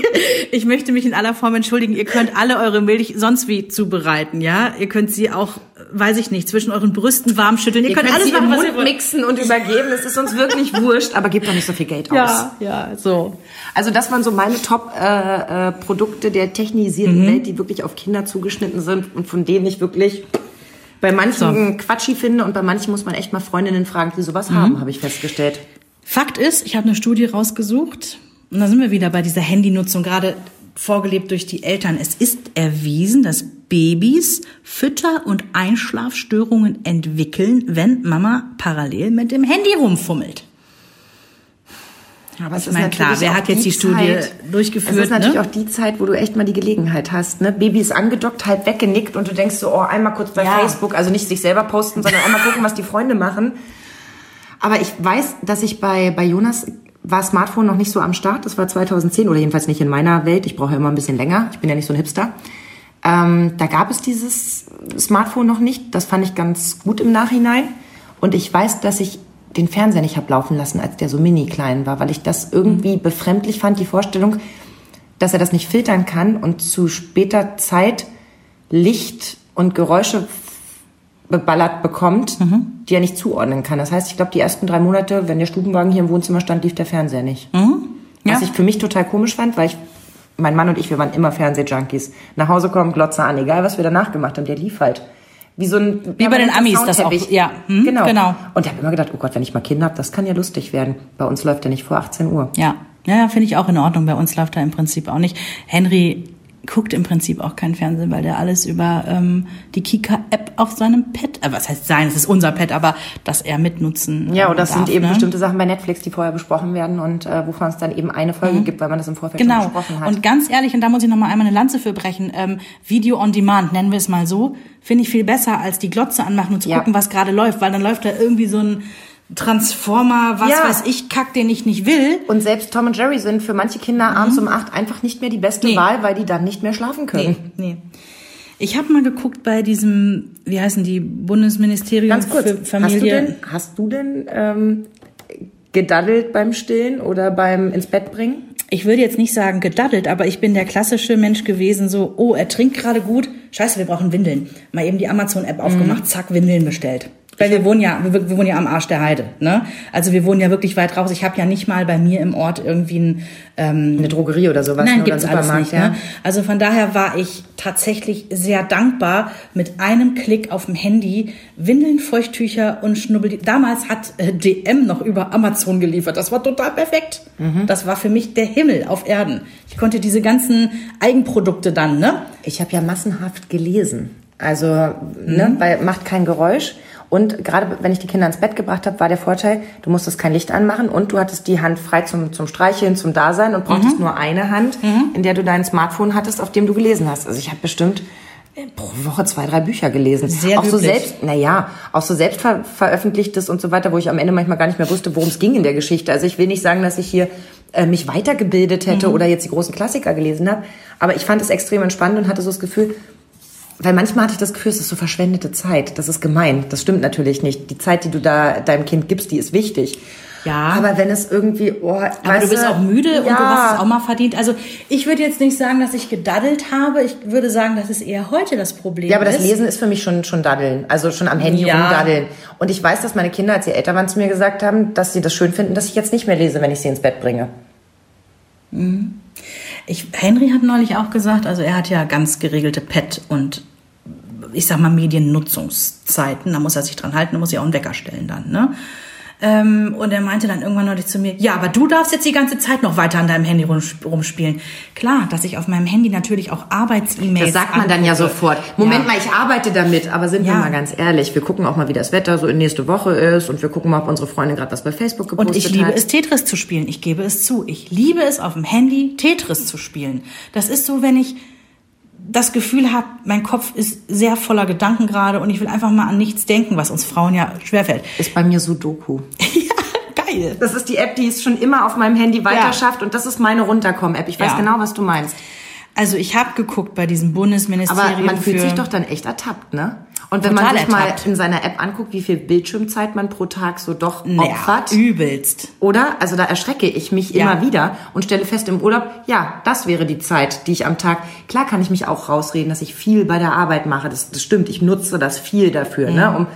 ich möchte mich in aller Form entschuldigen. Ihr könnt alle eure Milch sonst wie zubereiten, ja? Ihr könnt sie auch, weiß ich nicht, zwischen euren Brüsten warm schütteln. Ihr, Ihr könnt, könnt alles sie im machen, was ihr wollt. mixen und übergeben. Es ist uns wirklich wurscht, aber gebt doch nicht so viel Geld aus. Ja, ja, so. Also das waren so meine Top-Produkte äh, Produkte der technisierten Welt, die wirklich auf Kinder zugeschnitten sind und von denen ich wirklich bei manchen Quatschi finde und bei manchen muss man echt mal Freundinnen fragen, die sowas haben, habe ich festgestellt. Fakt ist, ich habe eine Studie rausgesucht und da sind wir wieder bei dieser Handynutzung, gerade vorgelebt durch die Eltern. Es ist erwiesen, dass Babys Fütter- und Einschlafstörungen entwickeln, wenn Mama parallel mit dem Handy rumfummelt. Aber es Ich meine, klar, wer hat jetzt die Studie durchgeführt, Es ist natürlich ne? auch die Zeit, wo du echt mal die Gelegenheit hast. Ne? Baby ist angedockt, halb weggenickt und du denkst so, oh, einmal kurz bei Ja. Facebook, also nicht sich selber posten, sondern einmal gucken, was die Freunde machen. Aber ich weiß, dass ich bei, bei Jonas war Smartphone noch nicht so am Start. Das war 2010 oder jedenfalls nicht in meiner Welt. Ich brauche ja immer ein bisschen länger. Ich bin ja nicht so ein Hipster. Ähm, da gab es dieses Smartphone noch nicht. Das fand ich ganz gut im Nachhinein. Und ich weiß, dass ich den Fernseher nicht hab laufen lassen, als der so mini klein war, weil ich das irgendwie befremdlich fand, die Vorstellung, dass er das nicht filtern kann und zu später Zeit Licht und Geräusche beballert bekommt, die er nicht zuordnen kann. Das heißt, ich glaube, die ersten drei Monate, wenn der Stubenwagen hier im Wohnzimmer stand, lief der Fernseher nicht. Was Ja. ich für mich total komisch fand, weil ich, mein Mann und ich, wir waren immer Fernsehjunkies. Nach Hause kommen, Glotze an, egal was wir danach gemacht haben, der lief halt. Wie so ein Wie bei den Amis, das auch- ja, hm, genau. genau. Und ich habe immer gedacht, oh Gott, wenn ich mal Kinder habe, das kann ja lustig werden. Bei uns läuft er nicht vor 18 Uhr. Ja, ja, ja finde ich auch in Ordnung. Bei uns läuft er im Prinzip auch nicht. Henry guckt im Prinzip auch kein Fernsehen, weil der alles über ähm, die Kika-App auf seinem Pad, äh, was heißt sein, es ist unser Pad, aber dass er mitnutzen Ja, ähm, und das darf, sind eben ne? bestimmte Sachen bei Netflix, die vorher besprochen werden und äh, wovon es dann eben eine Folge gibt, weil man das im Vorfeld schon Genau. besprochen hat. Und ganz ehrlich, und da muss ich noch mal einmal eine Lanze für brechen, ähm, Video on Demand, nennen wir es mal so, finde ich viel besser, als die Glotze anmachen und zu Ja. gucken, was gerade läuft, weil dann läuft da irgendwie so ein Transformer, was Ja. weiß ich, Kack, den ich nicht will. Und selbst Tom und Jerry sind für manche Kinder abends um acht einfach nicht mehr die beste Nee. Wahl, weil die dann nicht mehr schlafen können. Nee, nee. Ich habe mal geguckt bei diesem, wie heißen die, Bundesministerium Ganz kurz, für hast du Familie. denn, hast du denn ähm, gedaddelt beim Stillen oder beim ins Bett bringen? Ich würde jetzt nicht sagen gedaddelt, aber ich bin der klassische Mensch gewesen, so, oh, er trinkt gerade gut, scheiße, wir brauchen Windeln. Mal eben die Amazon-App aufgemacht, zack, Windeln bestellt. Weil wir wohnen ja, wir, wir wohnen ja am Arsch der Heide, ne? Also wir wohnen ja wirklich weit raus. Ich habe ja nicht mal bei mir im Ort irgendwie ein ähm, Eine Drogerie oder sowas? Nein, ne? gibt's alles nicht. Ne? Also von daher war ich tatsächlich sehr dankbar mit einem Klick auf dem Handy Windeln, Feuchttücher und Schnubbel. Damals hat äh, DM noch über Amazon geliefert. Das war total perfekt. Mhm. Das war für mich der Himmel auf Erden. Ich konnte diese ganzen Eigenprodukte dann, ne? Ich habe ja massenhaft gelesen. Also, Mhm. ne, weil macht kein Geräusch. Und gerade wenn ich die Kinder ins Bett gebracht habe, war der Vorteil, du musstest kein Licht anmachen und du hattest die Hand frei zum, zum Streicheln, zum Dasein und brauchtest Mhm. nur eine Hand, in der du dein Smartphone hattest, auf dem du gelesen hast. Also ich habe bestimmt äh, pro Woche zwei, drei Bücher gelesen. Sehr auch so glücklich. selbst, naja, auch so selbst ver veröffentlichtes und so weiter, wo ich am Ende manchmal gar nicht mehr wusste, worum es ging in der Geschichte. Also ich will nicht sagen, dass ich hier äh, mich weitergebildet hätte oder jetzt die großen Klassiker gelesen habe, aber ich fand es extrem entspannend und hatte so das Gefühl, weil manchmal hatte ich das Gefühl, es ist so verschwendete Zeit. Das ist gemein. Das stimmt natürlich nicht. Die Zeit, die du da deinem Kind gibst, die ist wichtig. Ja. Aber wenn es irgendwie, oh, Aber du bist auch müde und du hast es auch mal verdient. Also ich würde jetzt nicht sagen, dass ich gedaddelt habe. Ich würde sagen, das ist eher heute das Problem. Ja, aber das. Lesen ist für mich schon, schon daddeln. Also schon am Handy Ja. rumdaddeln. Und ich weiß, dass meine Kinder, als sie älter waren, zu mir gesagt haben, dass sie das schön finden, dass ich jetzt nicht mehr lese, wenn ich sie ins Bett bringe. Ich, Henry hat neulich auch gesagt, also er hat ja ganz geregelte Pet und ich sag mal Mediennutzungszeiten. Da muss er sich dran halten, da muss er auch einen Wecker stellen dann, ne? Ähm, und er meinte dann irgendwann neulich zu mir, ja, aber du darfst jetzt die ganze Zeit noch weiter an deinem Handy rum- rumspielen. Klar, dass ich auf meinem Handy natürlich auch Arbeits-E-Mails Das sagt man dann ja angucke. sofort. Moment Ja. mal, ich arbeite damit, aber sind wir Ja. mal ganz ehrlich, wir gucken auch mal, wie das Wetter so in nächste Woche ist und wir gucken mal, ob unsere Freundin gerade was bei Facebook gepostet Und ich liebe hat. es, Tetris zu spielen. Ich gebe es zu. Ich liebe es, auf dem Handy Tetris zu spielen. Das ist so, wenn ich das Gefühl habe, mein Kopf ist sehr voller Gedanken gerade und ich will einfach mal an nichts denken, was uns Frauen ja schwerfällt. Ist bei mir Sudoku. ja, geil. Das ist die App, die es schon immer auf meinem Handy weiter Ja. und das ist meine Runterkommen-App. Ich weiß Ja. genau, was du meinst. Also ich habe geguckt bei diesem Bundesministerium Aber man fühlt sich doch dann echt ertappt, ne? Und wenn man sich ertappt. mal in seiner App anguckt, wie viel Bildschirmzeit man pro Tag so doch Naja, opfert, übelst. oder? Also da erschrecke ich mich Ja. immer wieder und stelle fest im Urlaub, ja, das wäre die Zeit, die ich am Tag. Klar kann ich mich auch rausreden, dass ich viel bei der Arbeit mache. Das, das stimmt. Ich nutze das viel dafür, ne, um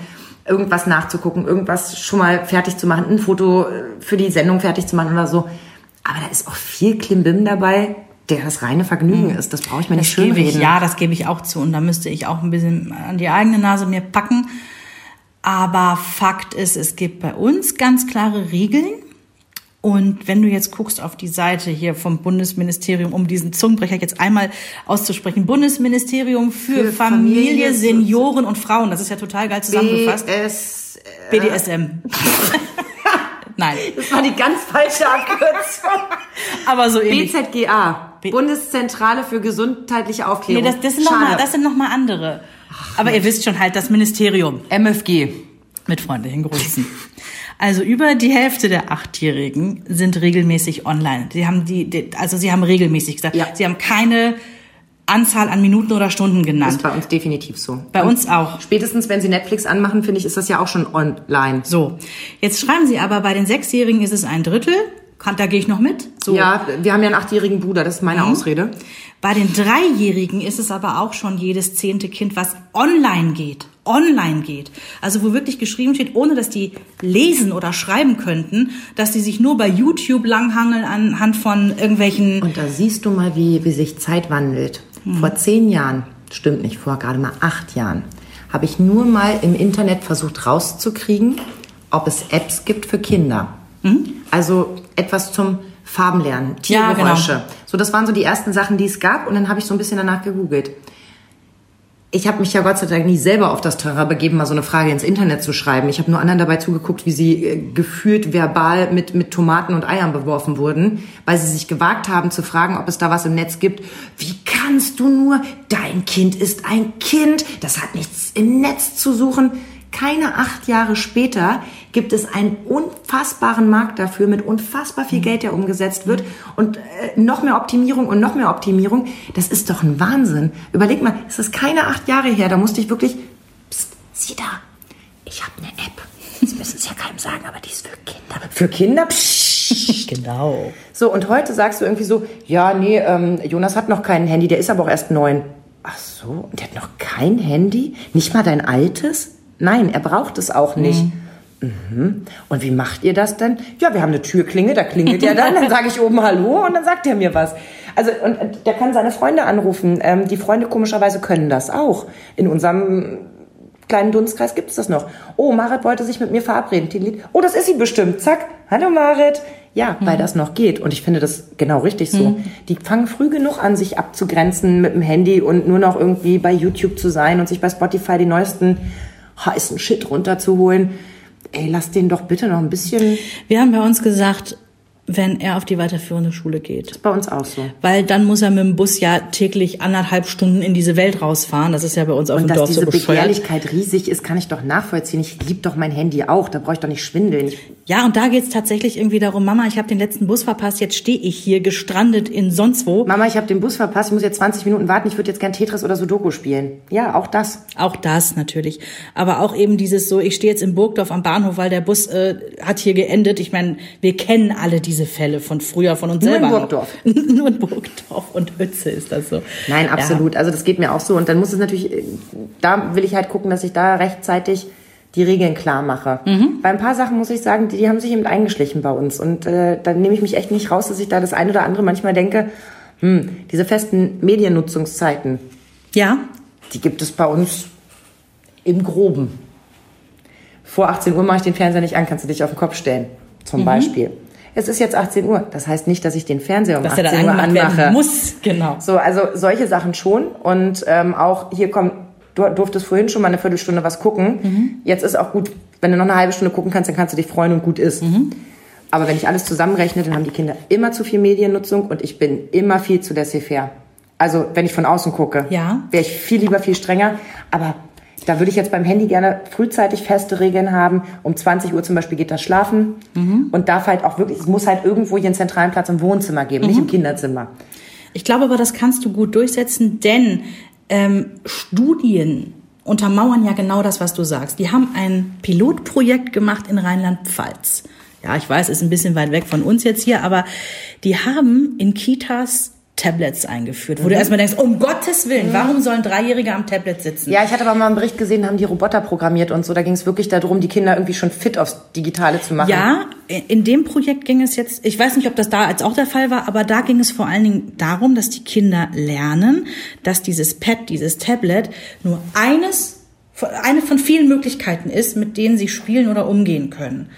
irgendwas nachzugucken, irgendwas schon mal fertig zu machen, ein Foto äh, für die Sendung fertig zu machen oder so. Aber da ist auch viel Klimbim dabei, der das reine Vergnügen ist. Das brauche ich mir nicht Das ich, schönreden. ja, das gebe ich auch zu. Und da müsste ich auch ein bisschen an die eigene Nase mir packen. Aber Fakt ist, es gibt bei uns ganz klare Regeln. Und wenn du jetzt guckst auf die Seite hier vom Bundesministerium, um diesen Zungenbrecher jetzt einmal auszusprechen, Bundesministerium für, Für Familie, Familie, Senioren und Frauen, das ist ja total geil zusammengefasst. BS, BDSM. Nein, das war die ganz falsche Abkürzung. aber so ähnlich. BZGA, Bundeszentrale für gesundheitliche Nee, Aufklärung. das, das sind nochmal noch mal andere. Aber ihr wisst schon halt, das Ministerium. MFG. Mit freundlichen Grüßen. Also über die Hälfte der Achtjährigen sind regelmäßig online. Sie haben die, die also sie haben regelmäßig gesagt, Ja. sie haben keine Anzahl an Minuten oder Stunden Das ist genannt. bei uns definitiv so. Bei Und uns auch. Spätestens, wenn Sie Netflix anmachen, finde ich, ist das ja auch schon online. So, jetzt schreiben sie aber, bei den Sechsjährigen ist es ein Drittel. Kann- Da gehe ich noch mit. So. Ja, wir haben ja einen achtjährigen Bruder, das ist meine Mhm. Ausrede. Bei den Dreijährigen ist es aber auch schon jedes zehnte Kind, was online geht. Online geht. Also wo wirklich geschrieben steht, ohne dass die lesen oder schreiben könnten, dass die sich nur bei YouTube langhangeln anhand von irgendwelchen Und da siehst du mal, wie, wie sich Zeit wandelt. Vor zehn Jahren, stimmt nicht, vor gerade mal acht Jahren, habe ich nur mal im Internet versucht rauszukriegen, ob es Apps gibt für Kinder. Also etwas zum Farbenlernen, Ja, Tiergeräusche. genau. So, das waren so die ersten Sachen, die es gab. Und dann habe ich so ein bisschen danach gegoogelt. Ich habe mich ja Gott sei Dank nie selber auf das Terrain begeben, mal so eine Frage ins Internet zu schreiben. Ich habe nur anderen dabei zugeguckt, wie sie äh, gefühlt verbal mit, mit Tomaten und Eiern beworfen wurden, weil sie sich gewagt haben zu fragen, ob es da was im Netz gibt. Wie kannst du nur? Dein Kind ist ein Kind. Das hat nichts im Netz zu suchen. Keine acht Jahre später gibt es einen unfassbaren Markt dafür mit unfassbar viel Geld, der umgesetzt wird und äh, noch mehr Optimierung und noch mehr Optimierung. Das ist doch ein Wahnsinn. Überleg mal, es ist keine acht Jahre her, da musste ich wirklich, Psst, sieh da, ich habe eine App. Sie müssen es ja keinem sagen, aber die ist für Kinder. Für Kinder? Psst. Genau. So, und heute sagst du irgendwie so, ja, nee, ähm, Jonas hat noch kein Handy, der ist aber auch erst neun. Ach so, und der hat noch kein Handy? Nicht mal dein altes? Nein, er braucht es auch nicht. Mhm. Und wie macht ihr das denn? Ja, wir haben eine Türklinge, da klingelt er dann, dann sage ich oben Hallo und dann sagt er mir was. Also, und äh, der kann seine Freunde anrufen. Ähm, die Freunde komischerweise können das auch. In unserem kleinen Dunstkreis gibt es das noch. Oh, Marit wollte sich mit mir verabreden. Oh, das ist sie bestimmt. Zack. Hallo Marit. Ja, weil das noch geht. Und ich finde das genau richtig so. Die fangen früh genug an, sich abzugrenzen mit dem Handy und nur noch irgendwie bei YouTube zu sein und sich bei Spotify die neuesten heißen Shit runterzuholen. Ey, lass den doch bitte noch ein bisschen. Wir haben bei uns gesagt, wenn er auf die weiterführende Schule geht. Ist bei uns auch so. Weil dann muss er mit dem Bus ja täglich anderthalb Stunden in diese Welt rausfahren. Das ist ja bei uns auf Und dem dass Dorf diese so bescheuert. Begehrlichkeit riesig ist, kann ich doch nachvollziehen. Ich lieb doch mein Handy auch. Da brauche ich doch nicht schwindeln. Ja, und da geht's tatsächlich irgendwie darum, Mama, ich habe den letzten Bus verpasst, jetzt stehe ich hier gestrandet in sonst wo. Mama, ich habe den Bus verpasst, ich muss jetzt 20 Minuten warten, ich würde jetzt gern Tetris oder Sudoku spielen. Ja, auch das. Auch das natürlich. Aber auch eben dieses so, ich stehe jetzt in Burgdorf am Bahnhof, weil der Bus äh, hat hier geendet. Ich meine, wir kennen alle diese Fälle von früher, von uns Nur in selber. Burgdorf. Nur in Burgdorf und Hütze ist das so. Nein, absolut. Also das geht mir auch so. Und dann muss es natürlich, äh, da will ich halt gucken, dass ich da rechtzeitig die Regeln klar mache. Bei ein paar Sachen muss ich sagen, die, die haben sich eben eingeschlichen bei uns. Und äh, dann nehme ich mich echt nicht raus, dass ich da das eine oder andere manchmal denke, hm, diese festen Mediennutzungszeiten, Ja, die gibt es bei uns im Groben. Vor 18 Uhr mache ich den Fernseher nicht an, kannst du dich auf den Kopf stellen, zum Beispiel. Es ist jetzt 18 Uhr. Das heißt nicht, dass ich den Fernseher um dass er 18 dann Uhr anmache. muss. Genau. So, also solche Sachen schon. Und ähm, auch hier kommt, du durftest vorhin schon mal eine Viertelstunde was gucken. Jetzt ist auch gut, wenn du noch eine halbe Stunde gucken kannst, dann kannst du dich freuen und gut ist. Aber wenn ich alles zusammenrechne, dann haben die Kinder immer zu viel Mediennutzung und ich bin immer viel zu laissez-faire. Also wenn ich von außen gucke, Ja. wäre ich viel lieber viel strenger. Aber da würde ich jetzt beim Handy gerne frühzeitig feste Regeln haben. Um 20 Uhr zum Beispiel geht das Schlafen und darf halt auch wirklich, es muss halt irgendwo hier einen zentralen Platz im Wohnzimmer geben, nicht im Kinderzimmer. Ich glaube aber, das kannst du gut durchsetzen, denn ähm, Studien untermauern ja genau das, was du sagst. Die haben ein Pilotprojekt gemacht in Rheinland-Pfalz. Ja, ich weiß, ist ein bisschen weit weg von uns jetzt hier, aber die haben in Kitas Tablets eingeführt, wo mhm. du erstmal denkst, um Gottes Willen, mhm. warum sollen Dreijährige am Tablet sitzen? Ja, ich hatte aber mal einen Bericht gesehen, haben die Roboter programmiert und so. Da ging es wirklich darum, die Kinder irgendwie schon fit aufs Digitale zu machen. Ja, in dem Projekt ging es jetzt, ich weiß nicht, ob das da als auch der Fall war, aber da ging es vor allen Dingen darum, dass die Kinder lernen, dass dieses Pad, dieses Tablet nur eines, eine von vielen Möglichkeiten ist, mit denen sie spielen oder umgehen können.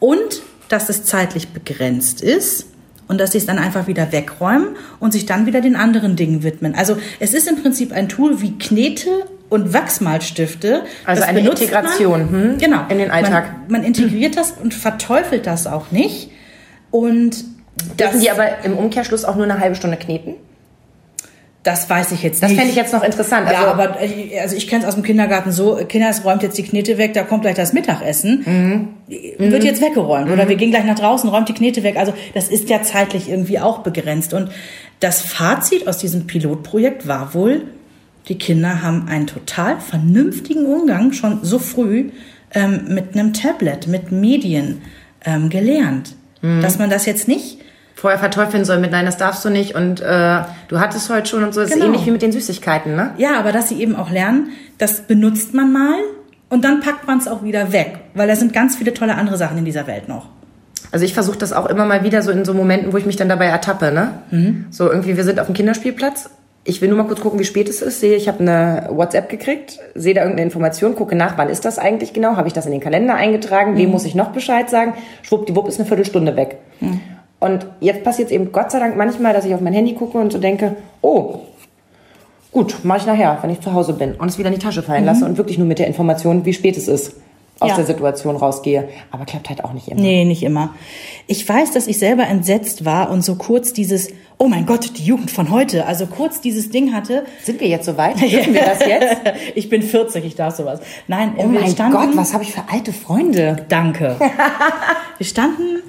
Und dass es zeitlich begrenzt ist und dass sie es dann einfach wieder wegräumen und sich dann wieder den anderen Dingen widmen. Also es ist im Prinzip ein Tool wie Knete und Wachsmalstifte. Also das eine Integration man, hm, genau, in den Alltag. Man, man integriert das und verteufelt das auch nicht. Und Dürfen die aber im Umkehrschluss auch nur eine halbe Stunde kneten? Das weiß ich jetzt nicht. Das fände ich jetzt noch interessant. Also, ja, aber also ich kenne es aus dem Kindergarten so, Kinder, es räumt jetzt die Knete weg, da kommt gleich das Mittagessen. Mhm. Wird jetzt weggeräumt. Mhm. Oder wir gehen gleich nach draußen, räumt die Knete weg. Also das ist ja zeitlich irgendwie auch begrenzt. Und das Fazit aus diesem Pilotprojekt war wohl, die Kinder haben einen total vernünftigen Umgang schon so früh ähm, mit einem Tablet, mit Medien ähm, gelernt. Mhm. Dass man das jetzt nicht vorher verteufeln soll mit nein, das darfst du nicht und äh, du hattest heute schon und so. Das genau. ist ähnlich wie mit den Süßigkeiten, ne? Ja, aber dass sie eben auch lernen, das benutzt man mal und dann packt man es auch wieder weg, weil da sind ganz viele tolle andere Sachen in dieser Welt noch. Also ich versuche das auch immer mal wieder so in so Momenten, wo ich mich dann dabei ertappe, ne? Mhm. So irgendwie, wir sind auf dem Kinderspielplatz. Ich will nur mal kurz gucken, wie spät es ist. Sehe, ich habe eine WhatsApp gekriegt, sehe da irgendeine Information, gucke nach, wann ist das eigentlich genau? Habe ich das in den Kalender eingetragen? Mhm. Wem muss ich noch Bescheid sagen? Schwuppdiwupp ist eine Viertelstunde weg. Mhm. Und jetzt passiert es eben Gott sei Dank manchmal, dass ich auf mein Handy gucke und so denke, oh, gut, mache ich nachher, wenn ich zu Hause bin und es wieder in die Tasche fallen mhm. lasse und wirklich nur mit der Information, wie spät es ist, aus ja. der Situation rausgehe. Aber klappt halt auch nicht immer. Nee, nicht immer. Ich weiß, dass ich selber entsetzt war und so kurz dieses, oh mein Gott, die Jugend von heute, also kurz dieses Ding hatte. Sind wir jetzt so weit? Dürfen wir das jetzt? ich bin 40, ich darf sowas. Nein, oh mein standen, Gott, was habe ich für alte Freunde? Danke. wir standen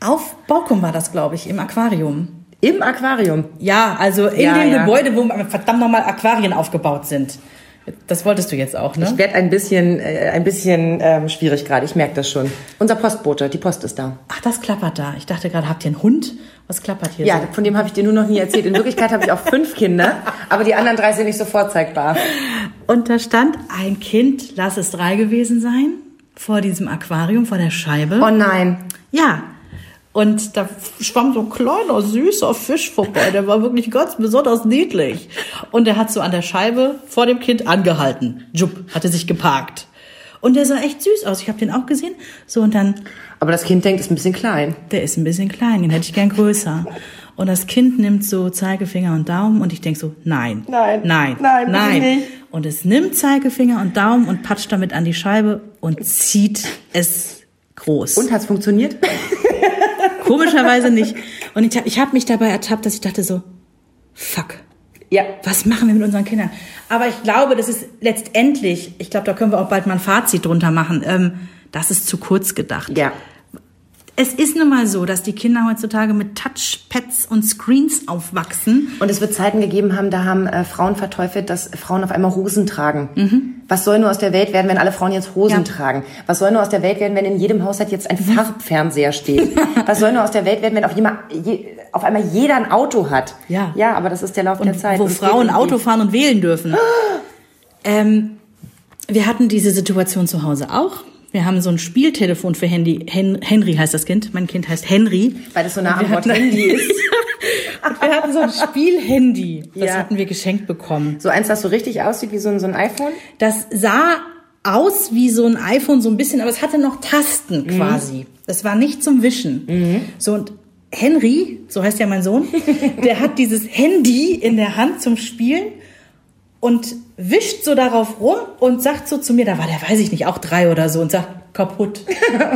auf Baukum war das, glaube ich, im Aquarium. Im Aquarium? Ja, also in ja, dem ja. Gebäude, wo verdammt nochmal Aquarien aufgebaut sind. Das wolltest du jetzt auch, ne? Ich werde ein bisschen, äh, ein bisschen ähm, schwierig gerade. Ich merke das schon. Unser Postbote, die Post ist da. Ach, das klappert da. Ich dachte gerade, habt ihr einen Hund? Was klappert hier? Ja, so? von dem habe ich dir nur noch nie erzählt. In Wirklichkeit habe ich auch fünf Kinder, aber die anderen drei sind nicht so vorzeigbar. Und da stand ein Kind, lass es drei gewesen sein, vor diesem Aquarium, vor der Scheibe. Oh nein. Ja, und da schwamm so ein kleiner, süßer Fisch vorbei. Der war wirklich ganz besonders niedlich. Und der hat so an der Scheibe vor dem Kind angehalten. Jupp, hatte sich geparkt. Und der sah echt süß aus. Ich habe den auch gesehen. So und dann. Aber das Kind denkt, ist ein bisschen klein. Der ist ein bisschen klein. Den hätte ich gern größer. Und das Kind nimmt so Zeigefinger und Daumen und ich denk so, nein, nein, nein, nein, nein. Und es nimmt Zeigefinger und Daumen und patscht damit an die Scheibe und zieht es groß. Und hat's funktioniert? Komischerweise nicht. Und ich, ich habe mich dabei ertappt, dass ich dachte so, fuck. Ja. Was machen wir mit unseren Kindern? Aber ich glaube, das ist letztendlich, ich glaube, da können wir auch bald mal ein Fazit drunter machen. Ähm, das ist zu kurz gedacht. Ja. Es ist nun mal so, dass die Kinder heutzutage mit Touchpads und Screens aufwachsen. Und es wird Zeiten gegeben haben, da haben äh, Frauen verteufelt, dass Frauen auf einmal Hosen tragen. Mhm. Was soll nur aus der Welt werden, wenn alle Frauen jetzt Hosen ja. tragen? Was soll nur aus der Welt werden, wenn in jedem Haushalt jetzt ein mhm. Farbfernseher steht? Was soll nur aus der Welt werden, wenn auf, jemand, je, auf einmal jeder ein Auto hat? Ja. Ja, aber das ist der Lauf und der Zeit. Wo Frauen Auto fahren und wählen dürfen. ähm, wir hatten diese Situation zu Hause auch. Wir haben so ein Spieltelefon für Handy. Hen Henry heißt das Kind. Mein Kind heißt Henry. Weil das so nah am Wort Handy ist. und wir hatten so ein Spielhandy. Das ja. hatten wir geschenkt bekommen. So eins, das so richtig aussieht wie so ein, so ein iPhone? Das sah aus wie so ein iPhone so ein bisschen, aber es hatte noch Tasten mhm. quasi. Das war nicht zum Wischen. Mhm. So und Henry, so heißt ja mein Sohn, der hat dieses Handy in der Hand zum Spielen und wischt so darauf rum und sagt so zu mir, da war der, weiß ich nicht, auch drei oder so und sagt, kaputt.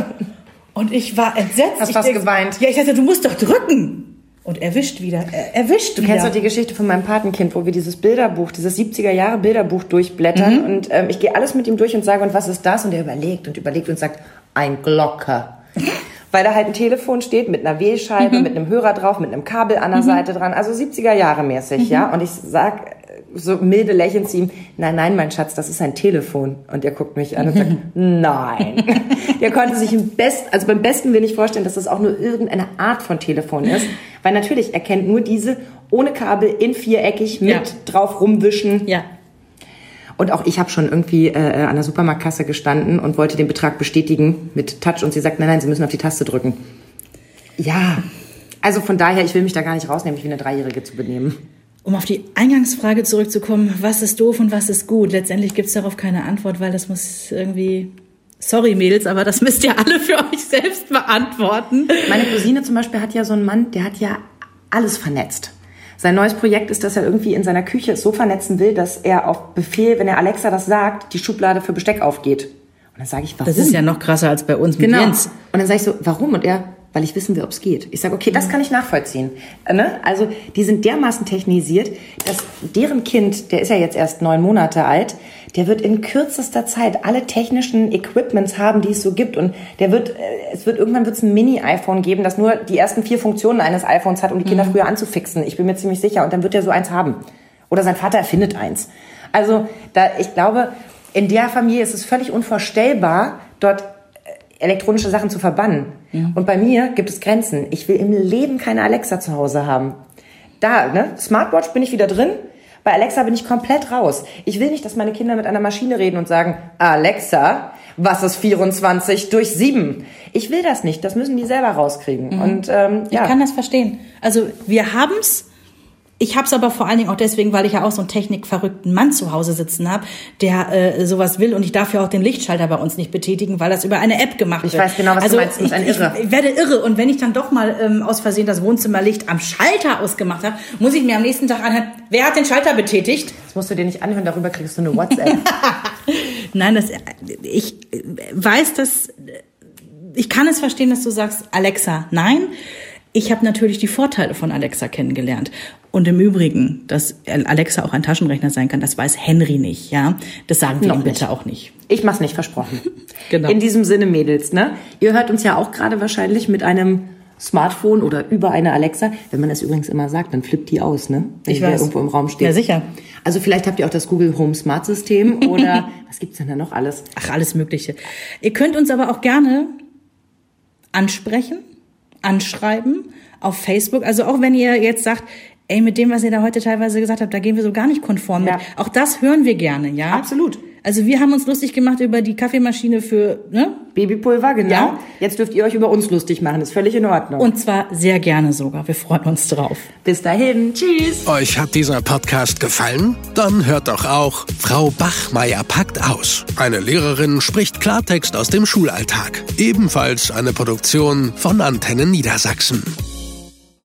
und ich war entsetzt. Hast ich fast denk, geweint. Ja, ich dachte, du musst doch drücken. Und er wischt wieder, er, er wischt du wieder. Du kennst doch die Geschichte von meinem Patenkind, wo wir dieses Bilderbuch, dieses 70er Jahre Bilderbuch durchblättern mhm. und ähm, ich gehe alles mit ihm durch und sage, und was ist das? Und er überlegt und überlegt und sagt, ein Glocker. weil da halt ein Telefon steht mit einer Wählscheibe, mhm. mit einem Hörer drauf, mit einem Kabel an der mhm. Seite dran, also 70er Jahre mäßig, mhm. ja. Und ich sag so milde lächelnd zu ihm, nein, nein, mein Schatz, das ist ein Telefon. Und er guckt mich an und sagt, nein. der konnte sich im besten, also beim besten will ich vorstellen, dass das auch nur irgendeine Art von Telefon ist. Weil natürlich, er kennt nur diese ohne Kabel in viereckig mit ja. drauf rumwischen. Ja. Und auch ich habe schon irgendwie äh, an der Supermarktkasse gestanden und wollte den Betrag bestätigen mit Touch und sie sagt, nein, nein, Sie müssen auf die Taste drücken. Ja, also von daher, ich will mich da gar nicht rausnehmen, mich wie eine Dreijährige zu benehmen. Um auf die Eingangsfrage zurückzukommen, was ist doof und was ist gut? Letztendlich gibt es darauf keine Antwort, weil das muss irgendwie Sorry, Mädels, aber das müsst ihr alle für euch selbst beantworten. Meine Cousine zum Beispiel hat ja so einen Mann, der hat ja alles vernetzt. Sein neues Projekt ist, dass er irgendwie in seiner Küche es so vernetzen will, dass er auf Befehl, wenn er Alexa das sagt, die Schublade für Besteck aufgeht. Und dann sage ich, warum? Das ist ja noch krasser als bei uns mit genau. Jens. Und dann sage ich so, warum? Und er, weil ich wissen will, ob es geht. Ich sage, okay, das kann ich nachvollziehen. Ne? Also die sind dermaßen technisiert, dass deren Kind, der ist ja jetzt erst neun Monate alt, der wird in kürzester Zeit alle technischen Equipments haben, die es so gibt. Und der wird, äh, es wird irgendwann wird es ein Mini-iPhone geben, das nur die ersten vier Funktionen eines iPhones hat, um die Kinder mhm. früher anzufixen. Ich bin mir ziemlich sicher. Und dann wird er so eins haben. Oder sein Vater erfindet eins. Also da, ich glaube, in der Familie ist es völlig unvorstellbar, dort elektronische Sachen zu verbannen. Ja. Und bei mir gibt es Grenzen. Ich will im Leben keine Alexa zu Hause haben. Da, ne? Smartwatch bin ich wieder drin. Bei Alexa bin ich komplett raus. Ich will nicht, dass meine Kinder mit einer Maschine reden und sagen, Alexa, was ist 24 durch 7? Ich will das nicht. Das müssen die selber rauskriegen. Mhm. Und ähm, ja. Ich kann das verstehen. Also wir haben's ich habe es aber vor allen Dingen auch deswegen, weil ich ja auch so einen technikverrückten Mann zu Hause sitzen habe, der äh, sowas will und ich darf ja auch den Lichtschalter bei uns nicht betätigen, weil das über eine App gemacht wird. Ich weiß genau, was also, du meinst. Ich, ein irre. Ich, ich werde irre und wenn ich dann doch mal ähm, aus Versehen das Wohnzimmerlicht am Schalter ausgemacht habe, muss ich mir am nächsten Tag anhören, wer hat den Schalter betätigt? Das musst du dir nicht anhören, darüber kriegst du eine WhatsApp. Nein, das, ich weiß, dass ich kann es verstehen, dass du sagst, Alexa, nein. Ich habe natürlich die Vorteile von Alexa kennengelernt. Und im Übrigen, dass Alexa auch ein Taschenrechner sein kann, das weiß Henry nicht, ja. Das sagen wir Noch ihm bitte nicht. auch nicht. Ich mach's nicht versprochen. genau. In diesem Sinne, Mädels, ne? Ihr hört uns ja auch gerade wahrscheinlich mit einem Smartphone oder über eine Alexa. Wenn man das übrigens immer sagt, dann flippt die aus, ne? Wenn ich weiß. irgendwo im Raum steht. Ja, sicher. Also vielleicht habt ihr auch das Google Home Smart System oder was gibt's denn da noch alles? Ach, alles Mögliche. Ihr könnt uns aber auch gerne ansprechen, anschreiben auf Facebook. Also auch wenn ihr jetzt sagt, ey, mit dem, was ihr da heute teilweise gesagt habt, da gehen wir so gar nicht konform ja. mit. Auch das hören wir gerne, ja? Absolut. Also wir haben uns lustig gemacht über die Kaffeemaschine für ne? Babypulver, genau. Ja. Jetzt dürft ihr euch über uns lustig machen, ist völlig in Ordnung. Und zwar sehr gerne sogar. Wir freuen uns drauf. Bis dahin, tschüss. Euch hat dieser Podcast gefallen? Dann hört doch auch Frau Bachmeier packt aus. Eine Lehrerin spricht Klartext aus dem Schulalltag. Ebenfalls eine Produktion von Antennen Niedersachsen.